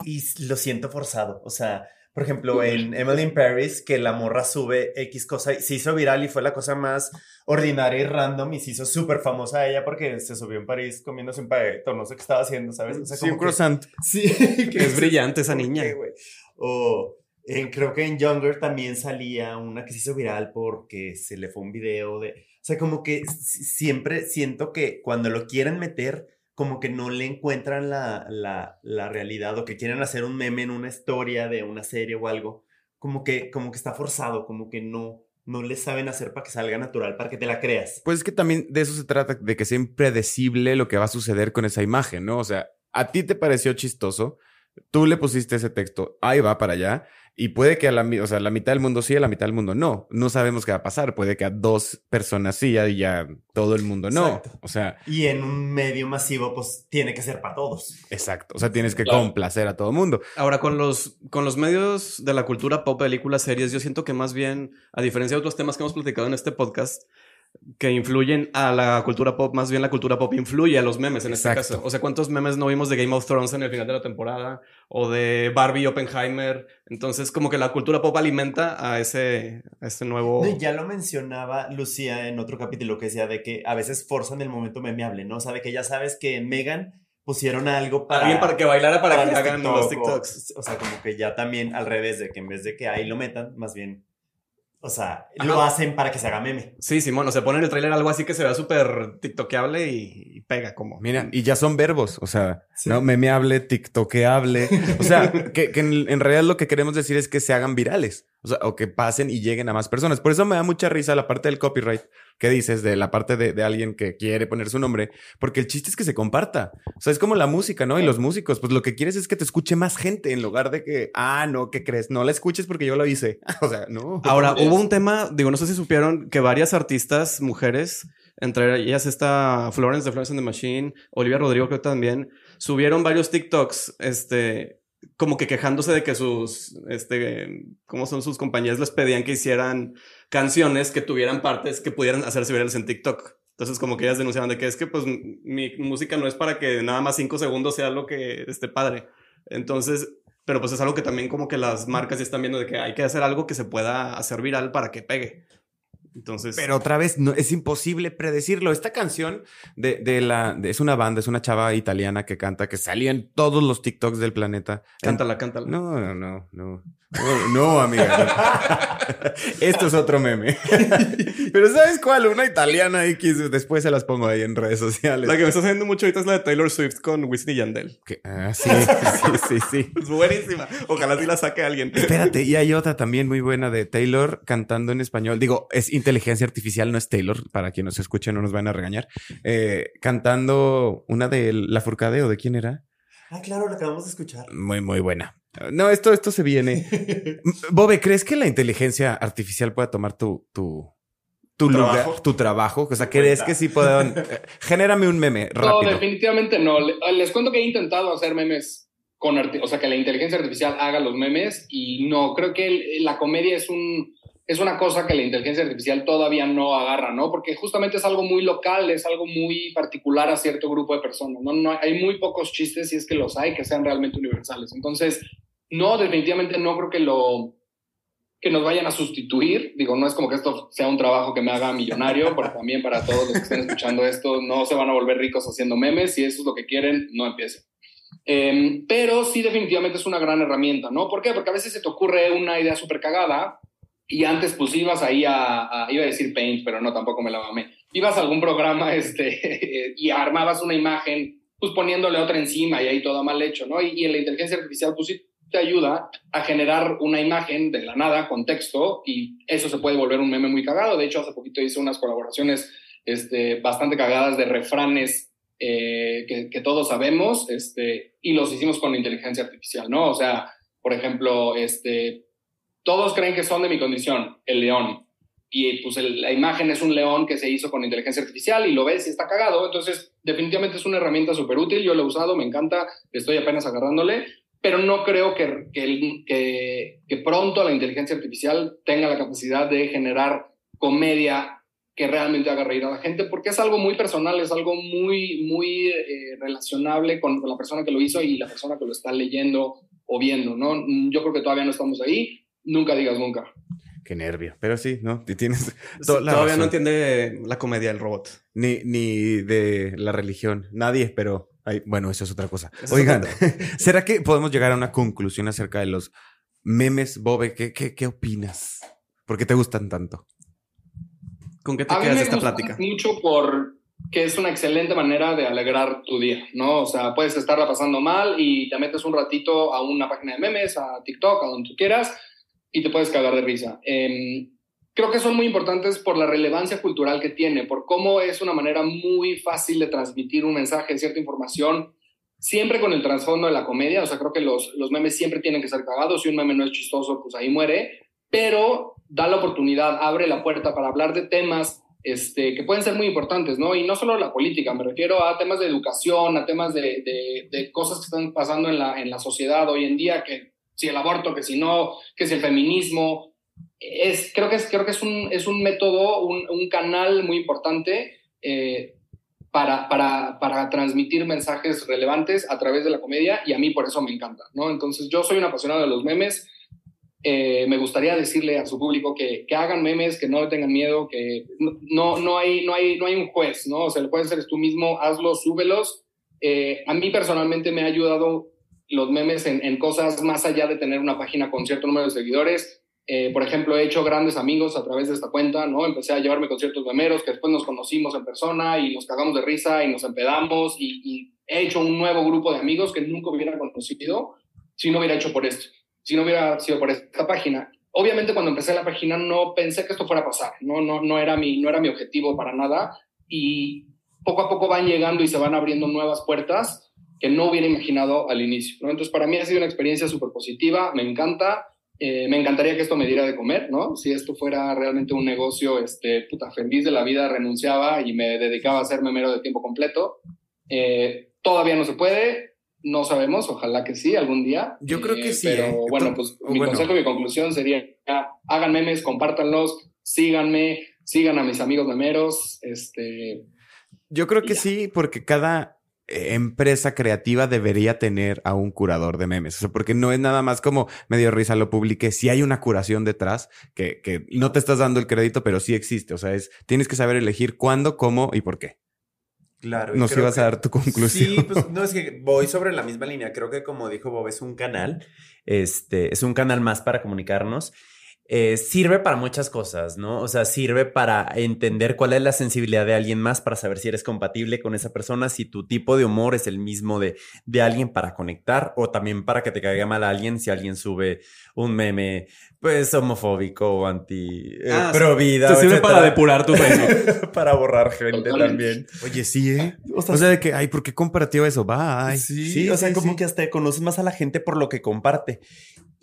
Y lo siento forzado. O sea, por ejemplo, en Emily in Paris, que la morra sube X cosa, se hizo viral y fue la cosa más ordinaria y random y se hizo súper famosa a ella porque se subió en París comiéndose un paquete, no sé qué estaba haciendo, ¿sabes? O sea, Sí, un croissant. Sí, que Es brillante esa niña. O en- creo que en Younger también salía una que se hizo viral porque se le fue un video de... O sea, como que si- siempre siento que cuando lo quieren meter, como que no le encuentran la, la, la realidad o que quieren hacer un meme en una historia de una serie o algo, como que, como que está forzado, como que no, no le saben hacer para que salga natural, para que te la creas. Pues es que también de eso se trata, de que sea impredecible lo que va a suceder con esa imagen, ¿no? O sea, a ti te pareció chistoso, tú le pusiste ese texto, ahí va para allá, y puede que a la, o sea, la mitad del mundo sí, a la mitad del mundo no. No sabemos qué va a pasar. Puede que a dos personas sí y ya todo el mundo no. Exacto. O sea, Y en un medio masivo, pues tiene que ser para todos. exacto. O sea, tienes que Claro. complacer a todo el mundo. Ahora, con los, con los medios de la cultura pop, películas, series, yo siento que más bien, a diferencia de otros temas que hemos platicado en este podcast, que influyen a la cultura pop, más bien la cultura pop influye a los memes en Exacto. este caso. O sea, ¿cuántos memes no vimos de Game of Thrones en el final de la temporada? O de Barbie y Oppenheimer. Entonces, como que la cultura pop alimenta a ese, a ese nuevo... No, ya lo mencionaba Lucía en otro capítulo que decía de que a veces forzan el momento memeable, ¿no? O sea, de que ya sabes que en Megan pusieron algo para... Alguien para que bailara para, que los hagan los TikTok, o- TikToks. O, sea, como que ya también al revés, de que en vez de que ahí lo metan, más bien... O sea, lo hacen para que se haga meme. Sí, Simón, o sea, ponen en el tráiler algo así que se vea súper tiktokeable y, y pega como. Mira, y ya son verbos, o sea, Sí. ¿no? Memeable, tiktokeable. O sea, que, que en, en realidad lo que queremos decir es que se hagan virales. O sea, o que pasen y lleguen a más personas. Por eso me da mucha risa la parte del copyright que dices, de la parte de, de alguien que quiere poner su nombre, porque el chiste es que se comparta. O sea, es como la música, ¿no? Y los músicos, pues lo que quieres es que te escuche más gente en lugar de que, ah, no, ¿qué crees? No la escuches porque yo lo hice. o sea, no. Ahora, Es- hubo un tema, digo, no sé si supieron que varias artistas, mujeres, entre ellas esta Florence de Florence and the Machine, Olivia Rodrigo creo que también, subieron varios TikToks, este, como que quejándose de que sus, este, ¿cómo son sus compañías? Les pedían que hicieran canciones que tuvieran partes que pudieran hacerse virales en TikTok. Entonces, como que ellas denunciaban de que es que, pues, mi música no es para que nada más cinco segundos sea lo que esté padre. Entonces, pero pues es algo que también como que las marcas están viendo de que hay que hacer algo que se pueda hacer viral para que pegue. Entonces, Pero otra vez, no, es imposible predecirlo. Esta canción de, de la, de- es una banda, es una chava italiana que canta, que salía en todos los TikToks del planeta. cántala, cántala. No, no, no, no. No, no, amiga. no. Esto es otro meme. Pero ¿sabes cuál? Una italiana X. Después se las pongo ahí en redes sociales. La que me está haciendo mucho ahorita es la de Taylor Swift con Wisin y Yandel. Ah, sí, sí, sí, sí. Es buenísima. Ojalá sí la saque alguien. Espérate, y hay otra también muy buena de Taylor cantando en español. Digo, es inteligencia artificial, no es Taylor, para quien nos escuche, no nos van a regañar. Eh, cantando una de La Furcadeo, ¿de quién era? Ah, claro, lo acabamos de escuchar. Muy, muy buena. No, esto, esto se viene. Bobe, ¿crees que la inteligencia artificial pueda tomar tu, tu, tu lugar, tu trabajo? O sea, ¿crees que sí puedan? eh, Genérame un meme No, rápido. definitivamente no. Le- Les cuento que he intentado hacer memes con, arti- o sea, que la inteligencia artificial haga los memes y no, creo que el- la comedia es un es una cosa que la inteligencia artificial todavía no agarra, ¿no? Porque justamente es algo muy local, es algo muy particular a cierto grupo de personas, ¿no? no hay muy pocos chistes, si es que los hay, que sean realmente universales. Entonces, no, definitivamente no creo que lo que nos vayan a sustituir. Digo, no es como que esto sea un trabajo que me haga millonario, pero también para todos los que estén escuchando esto, no se van a volver ricos haciendo memes. Si eso es lo que quieren, no empiecen. Em, pero sí definitivamente es una gran herramienta, ¿no? ¿Por qué? Porque a veces se te ocurre una idea súper cagada y antes pues ibas ahí a, iba a decir Paint, pero no, tampoco me la mamé. Ibas a algún programa este, y armabas una imagen pues poniéndole otra encima y ahí todo mal hecho, ¿no? Y, y en la inteligencia artificial pues sí te ayuda a generar una imagen de la nada, con texto, y eso se puede volver un meme muy cagado. De hecho, hace poquito hice unas colaboraciones este, bastante cagadas de refranes eh, que, que, todos sabemos, este, y los hicimos con inteligencia artificial, ¿no? O sea, por ejemplo, este, todos creen que son de mi condición, el león. Y pues la imagen es un león que se hizo con inteligencia artificial y lo ves y está cagado. Entonces, definitivamente es una herramienta súper útil. Yo lo he usado, me encanta, estoy apenas agarrándole pero no creo que, que, pronto la inteligencia artificial tenga la capacidad de generar comedia que realmente haga reír a la gente, porque es algo muy personal, es algo muy, muy eh, relacionable con, la persona que lo hizo y la persona que lo está leyendo o viendo, ¿no? Yo creo que todavía no estamos ahí, nunca digas nunca. Qué nervio. Pero sí, ¿no? Tienes todavía no entiende la comedia del robot. Ni, ni de la religión. Nadie, pero bueno, eso es otra cosa. Oigan, ¿será que podemos llegar a una conclusión acerca de los memes, Bobe? ¿Qué, qué, qué opinas? ¿Por qué te gustan tanto? ¿Con qué te quedas esta plática? Mucho por que es una excelente manera de alegrar tu día, ¿no? O sea, puedes estarla pasando mal y te metes un ratito a una página de memes, a TikTok, a donde tú quieras, y te puedes cagar de risa. Eh, creo que son muy importantes por la relevancia cultural que tiene, por cómo es una manera muy fácil de transmitir un mensaje, cierta información, siempre con el trasfondo de la comedia, o sea, creo que los, los memes siempre tienen que ser cagados, si un meme no es chistoso, pues ahí muere, pero da la oportunidad, abre la puerta para hablar de temas este, que pueden ser muy importantes, ¿no? Y no solo la política, me refiero a temas de educación, a temas de, de, de cosas que están pasando en la, en la sociedad hoy en día, que si el aborto, que si no, que si el feminismo, es, creo que es, creo que es, un, es un método, un, canal muy importante eh, para, para, para, transmitir mensajes relevantes a través de la comedia y a mí por eso me encanta, ¿no? Entonces yo soy un apasionado de los memes. Eh, me gustaría decirle a su público que, que, hagan memes, que no tengan miedo, que no, no, hay, no, hay, no hay un juez, ¿no? O sea, lo puedes hacer tú mismo, hazlos, súbelos. Eh, a mí personalmente me ha ayudado los memes en, cosas más allá de tener una página con cierto número de seguidores. Eh, por ejemplo, he hecho grandes amigos a través de esta cuenta, ¿no? Empecé a llevarme conciertos memeros que después nos conocimos en persona y nos cagamos de risa y nos empedamos y, he hecho un nuevo grupo de amigos que nunca hubiera conocido si no hubiera hecho por esto, si no hubiera sido por esta página. Obviamente cuando empecé la página no pensé que esto fuera a pasar, no, no, no, era, mi, no era mi objetivo para nada y poco a poco van llegando y se van abriendo nuevas puertas que no hubiera imaginado al inicio, ¿no? Entonces para mí ha sido una experiencia súper positiva, me encanta eh, me encantaría que esto me diera de comer, ¿no? Si esto fuera realmente un negocio, este, puta, feliz de la vida, renunciaba y me dedicaba a ser memero de tiempo completo. Eh, todavía no se puede, no sabemos, ojalá que sí, algún día. Yo creo que eh, sí. Pero bueno, pues mi consejo y mi conclusión sería, hagan memes, compártanlos, síganme, sigan a mis amigos memeros, este... Yo creo que sí, porque cada empresa creativa debería tener a un curador de memes. O sea, porque no es nada más como medio risa lo publique. Si hay una curación detrás que, que no te estás dando el crédito, pero sí existe. O sea, es, tienes que saber elegir cuándo, cómo y por qué. Claro. Nos ibas a dar tu conclusión. Sí, pues no es que voy sobre la misma línea. Creo que como dijo Bob, es un canal. Este, es un canal más para comunicarnos. Eh, sirve para muchas cosas, ¿no? O sea, sirve para entender cuál es la sensibilidad de alguien más, para saber si eres compatible con esa persona, si tu tipo de humor es el mismo de, de alguien para conectar o también para que te caiga mal a alguien si alguien sube un meme, pues, homofóbico o anti eh, ah, pro vida. Te sirve para depurar tu meme. para borrar gente también. Oye, sí, ¿eh? O sea, de que, ay, ¿por qué compartió eso? Bye. Sí, sí o sea, como que hasta conoces más a la gente por lo que comparte.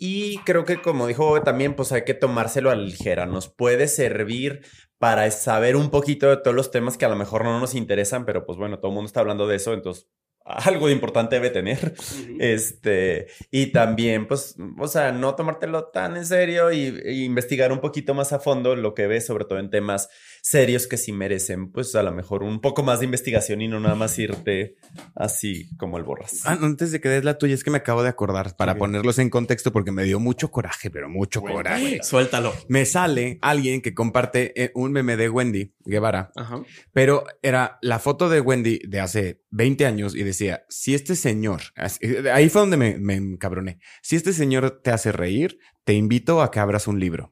Y creo que, como dijo también, pues hay que tomárselo a la ligera. Nos puede servir para saber un poquito de todos los temas que a lo mejor no nos interesan, pero pues bueno, todo el mundo está hablando de eso, entonces algo de importante debe tener. Este, y también, pues, o sea, no tomártelo tan en serio y, investigar un poquito más a fondo lo que ves, sobre todo en temas serios que sí merecen, pues a lo mejor un poco más de investigación y no nada más irte así como el borras. Ah, antes de que des la tuya, es que me acabo de acordar para ponerlos en contexto porque me dio mucho coraje, pero mucho coraje. Suéltalo. Me sale alguien que comparte eh, un meme de Wendy Guevara, Ajá. pero era la foto de Wendy de hace 20 años y decía, si este señor, así- ahí fue donde me, me encabroné, si este señor te hace reír, te invito a que abras un libro.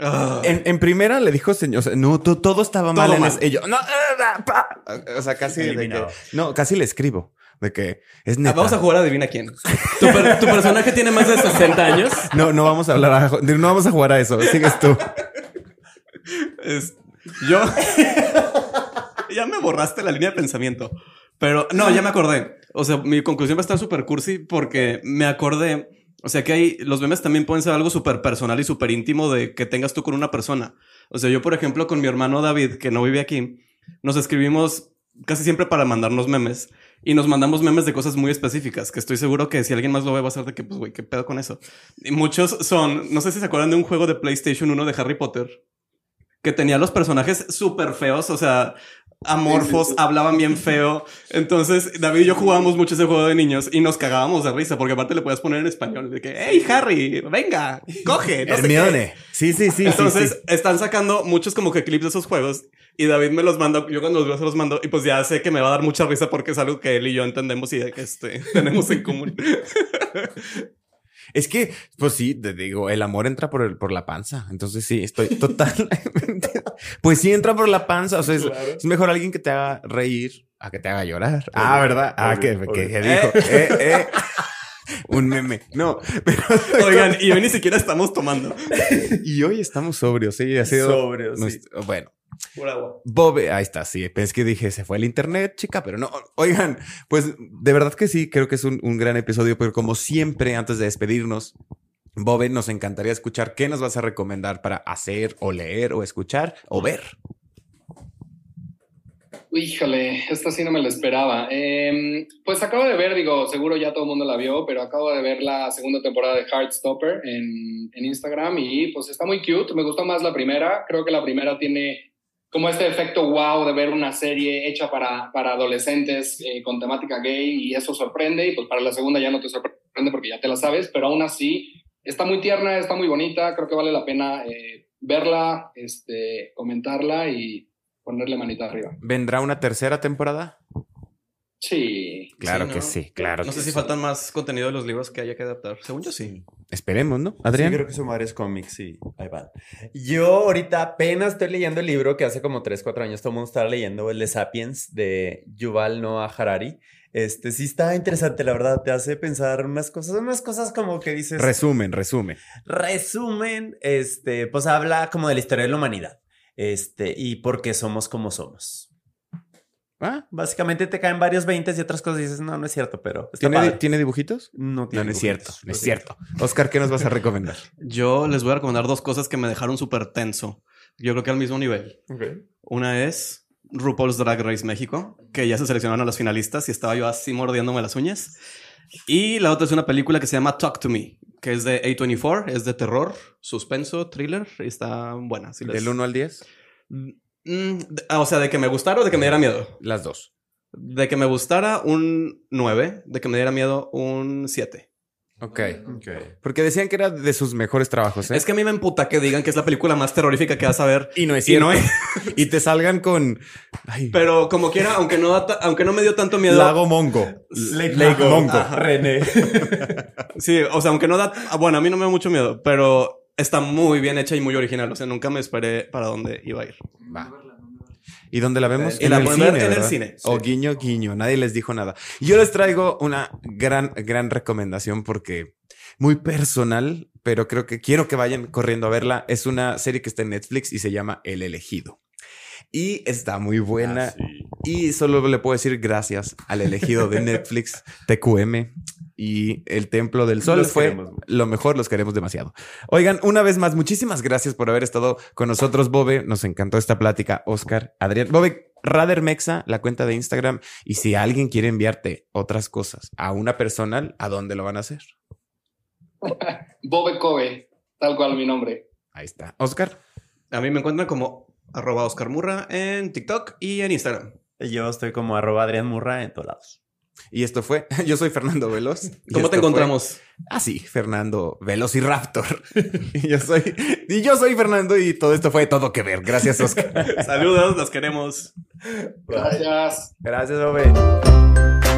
Ah. En, en primera le dijo, señor, o sea, no, to- todo estaba mal. Todo en mal. ese- y yo, no, ah, pa". o sea, casi, de que- no, casi le escribo de que es Ah, neta. Vamos a jugar a adivina quién. ¿Tu, per- tu personaje tiene más de 60 años. No, no vamos a hablar, a- no vamos a jugar a eso. Sigues tú. Es- yo. ya me borraste la línea de pensamiento. Pero no, ya me acordé. O sea, mi conclusión va a estar súper cursi porque me acordé. O sea, que hay. Los memes también pueden ser algo súper personal y súper íntimo de que tengas tú con una persona. O sea, yo, por ejemplo, con mi hermano David, que no vive aquí, nos escribimos casi siempre para mandarnos memes. Y nos mandamos memes de cosas muy específicas, que estoy seguro que si alguien más lo ve va a ser de que, pues, güey, ¿qué pedo con eso? Y muchos son, no sé si se acuerdan de un juego de PlayStation 1 de Harry Potter, que tenía los personajes súper feos, o sea, amorfos, hablaban bien feo. Entonces, David y yo jugábamos mucho ese juego de niños y nos cagábamos de risa, porque aparte le podías poner en español, de que, hey, Harry, venga, coge. no sé qué". Hermione. Sí, sí, sí. Entonces, sí, sí. están sacando muchos como que clips de esos juegos y David me los manda, yo cuando los veo se los mando y pues ya sé que me va a dar mucha risa porque es algo que él y yo entendemos y de que este, tenemos en común. Es que, pues sí, te digo, el amor entra por, el, por la panza. Entonces sí, estoy totalmente. pues sí, entra por la panza. O sea, es, es mejor alguien que te haga reír a que te haga llorar. ah, ¿verdad? Ah, que, obvio, que, que dijo. Eh, eh. Un meme. No, pero. Oigan, y hoy ni siquiera estamos tomando. y hoy estamos sobrios, sí. Ha sido. Sobrios, sí. Bueno, Por agua. Bobe, ahí está, sí. Pensé que dije, se fue el internet, chica, pero no. Oigan, pues de verdad que sí, creo que es un, un gran episodio, pero como siempre, antes de despedirnos, Bobe, nos encantaría escuchar qué nos vas a recomendar para hacer o leer o escuchar o ver. Híjole, esta sí no me la esperaba. Eh, pues acabo de ver, digo, seguro ya todo el mundo la vio, pero acabo de ver la segunda temporada de Heartstopper en, en Instagram y pues está muy cute. Me gustó más la primera. Creo que la primera tiene como este efecto wow de ver una serie hecha para, para adolescentes eh, con temática gay y eso sorprende y pues para la segunda ya no te sorprende porque ya te la sabes, pero aún así está muy tierna, está muy bonita. Creo que vale la pena eh, verla, este, comentarla y ponerle manita arriba. ¿Vendrá una tercera temporada? Sí. Claro Sí, que ¿no? sí, claro. No que sé si faltan más contenido de los libros que haya que adaptar. Según yo sí. Esperemos, ¿no? Adrián. Sí, creo que son varios cómics y ahí van. Yo ahorita apenas estoy leyendo el libro que hace como 3, 4 años todo el mundo estaba leyendo, el de Sapiens de Yuval Noah Harari. Este sí está interesante, la verdad, te hace pensar unas cosas, unas cosas como que dices, Resumen, resumen. resumen, este, pues habla como de la historia de la humanidad, este, y por qué somos como somos. Ah, Básicamente te caen varios veintes y otras cosas y dices, no, no es cierto, pero está ¿tiene, padre. ¿tiene dibujitos? No, No, tiene no es cierto. No es cierto. Oscar, ¿qué nos vas a recomendar? Yo les voy a recomendar dos cosas que me dejaron súper tenso. Yo creo que al mismo nivel. Una es RuPaul's Drag Race México, que ya se seleccionaron a las finalistas y estaba yo así mordiéndome las uñas. Y la otra es una película que se llama Talk to Me, que es de A24, es de terror, suspenso, thriller, y está buena. si les- Del 1 al 10, Mm, de- o sea, de que me gustara o de que me diera miedo. las dos. De que me gustara un 9, de que me diera miedo un 7. Ok. Ok. Porque decían que era de sus mejores trabajos, ¿eh? Es que a mí me emputa que digan que es la película más terrorífica que vas a ver. Y no es Y cierto. no es. y te salgan con... Ay, Pero como quiera, aunque no, da ta- aunque no me dio tanto miedo. Lago Mongo. Lake, Lake Mongo. Ajá. René. Sí, o sea, aunque no da. ah, Bueno, a mí no me da mucho miedo, pero está muy bien hecha y muy original. O sea, nunca me esperé para dónde iba a ir. Va. ¿Y dónde la vemos? Y la ver en el cine. O guiño, guiño. Nadie les dijo nada. Y Yo les traigo una gran, gran recomendación porque muy personal, pero creo que quiero que vayan corriendo a verla. Es una serie que está en Netflix y se llama El Elegido. Y está muy buena. Y solo le puedo decir gracias al elegido de Netflix, TQM. Y el Templo del Sol Los fue queremos lo mejor, los queremos demasiado. Oigan, una vez más, muchísimas gracias por haber estado con nosotros, Bobe. Nos encantó esta plática, Oscar, Adrián. Bobe, Rader Mexa, la cuenta de Instagram. Y si alguien quiere enviarte otras cosas a una personal, ¿a dónde lo van a hacer? Bobe Kobe, tal cual mi nombre. Ahí está. Oscar. A mí me encuentran como arroba Oscar Murra en TikTok y en Instagram. Yo estoy como arroba Adrián Murra en todos lados. Y esto fue, yo soy Fernando Veloz. y ¿Cómo te fue- encontramos? Ah, sí, Fernando Velociraptor. y yo soy, y yo soy Fernando y todo esto fue todo que ver. Gracias, Oscar. Saludos, los queremos. Gracias. Gracias, Ove.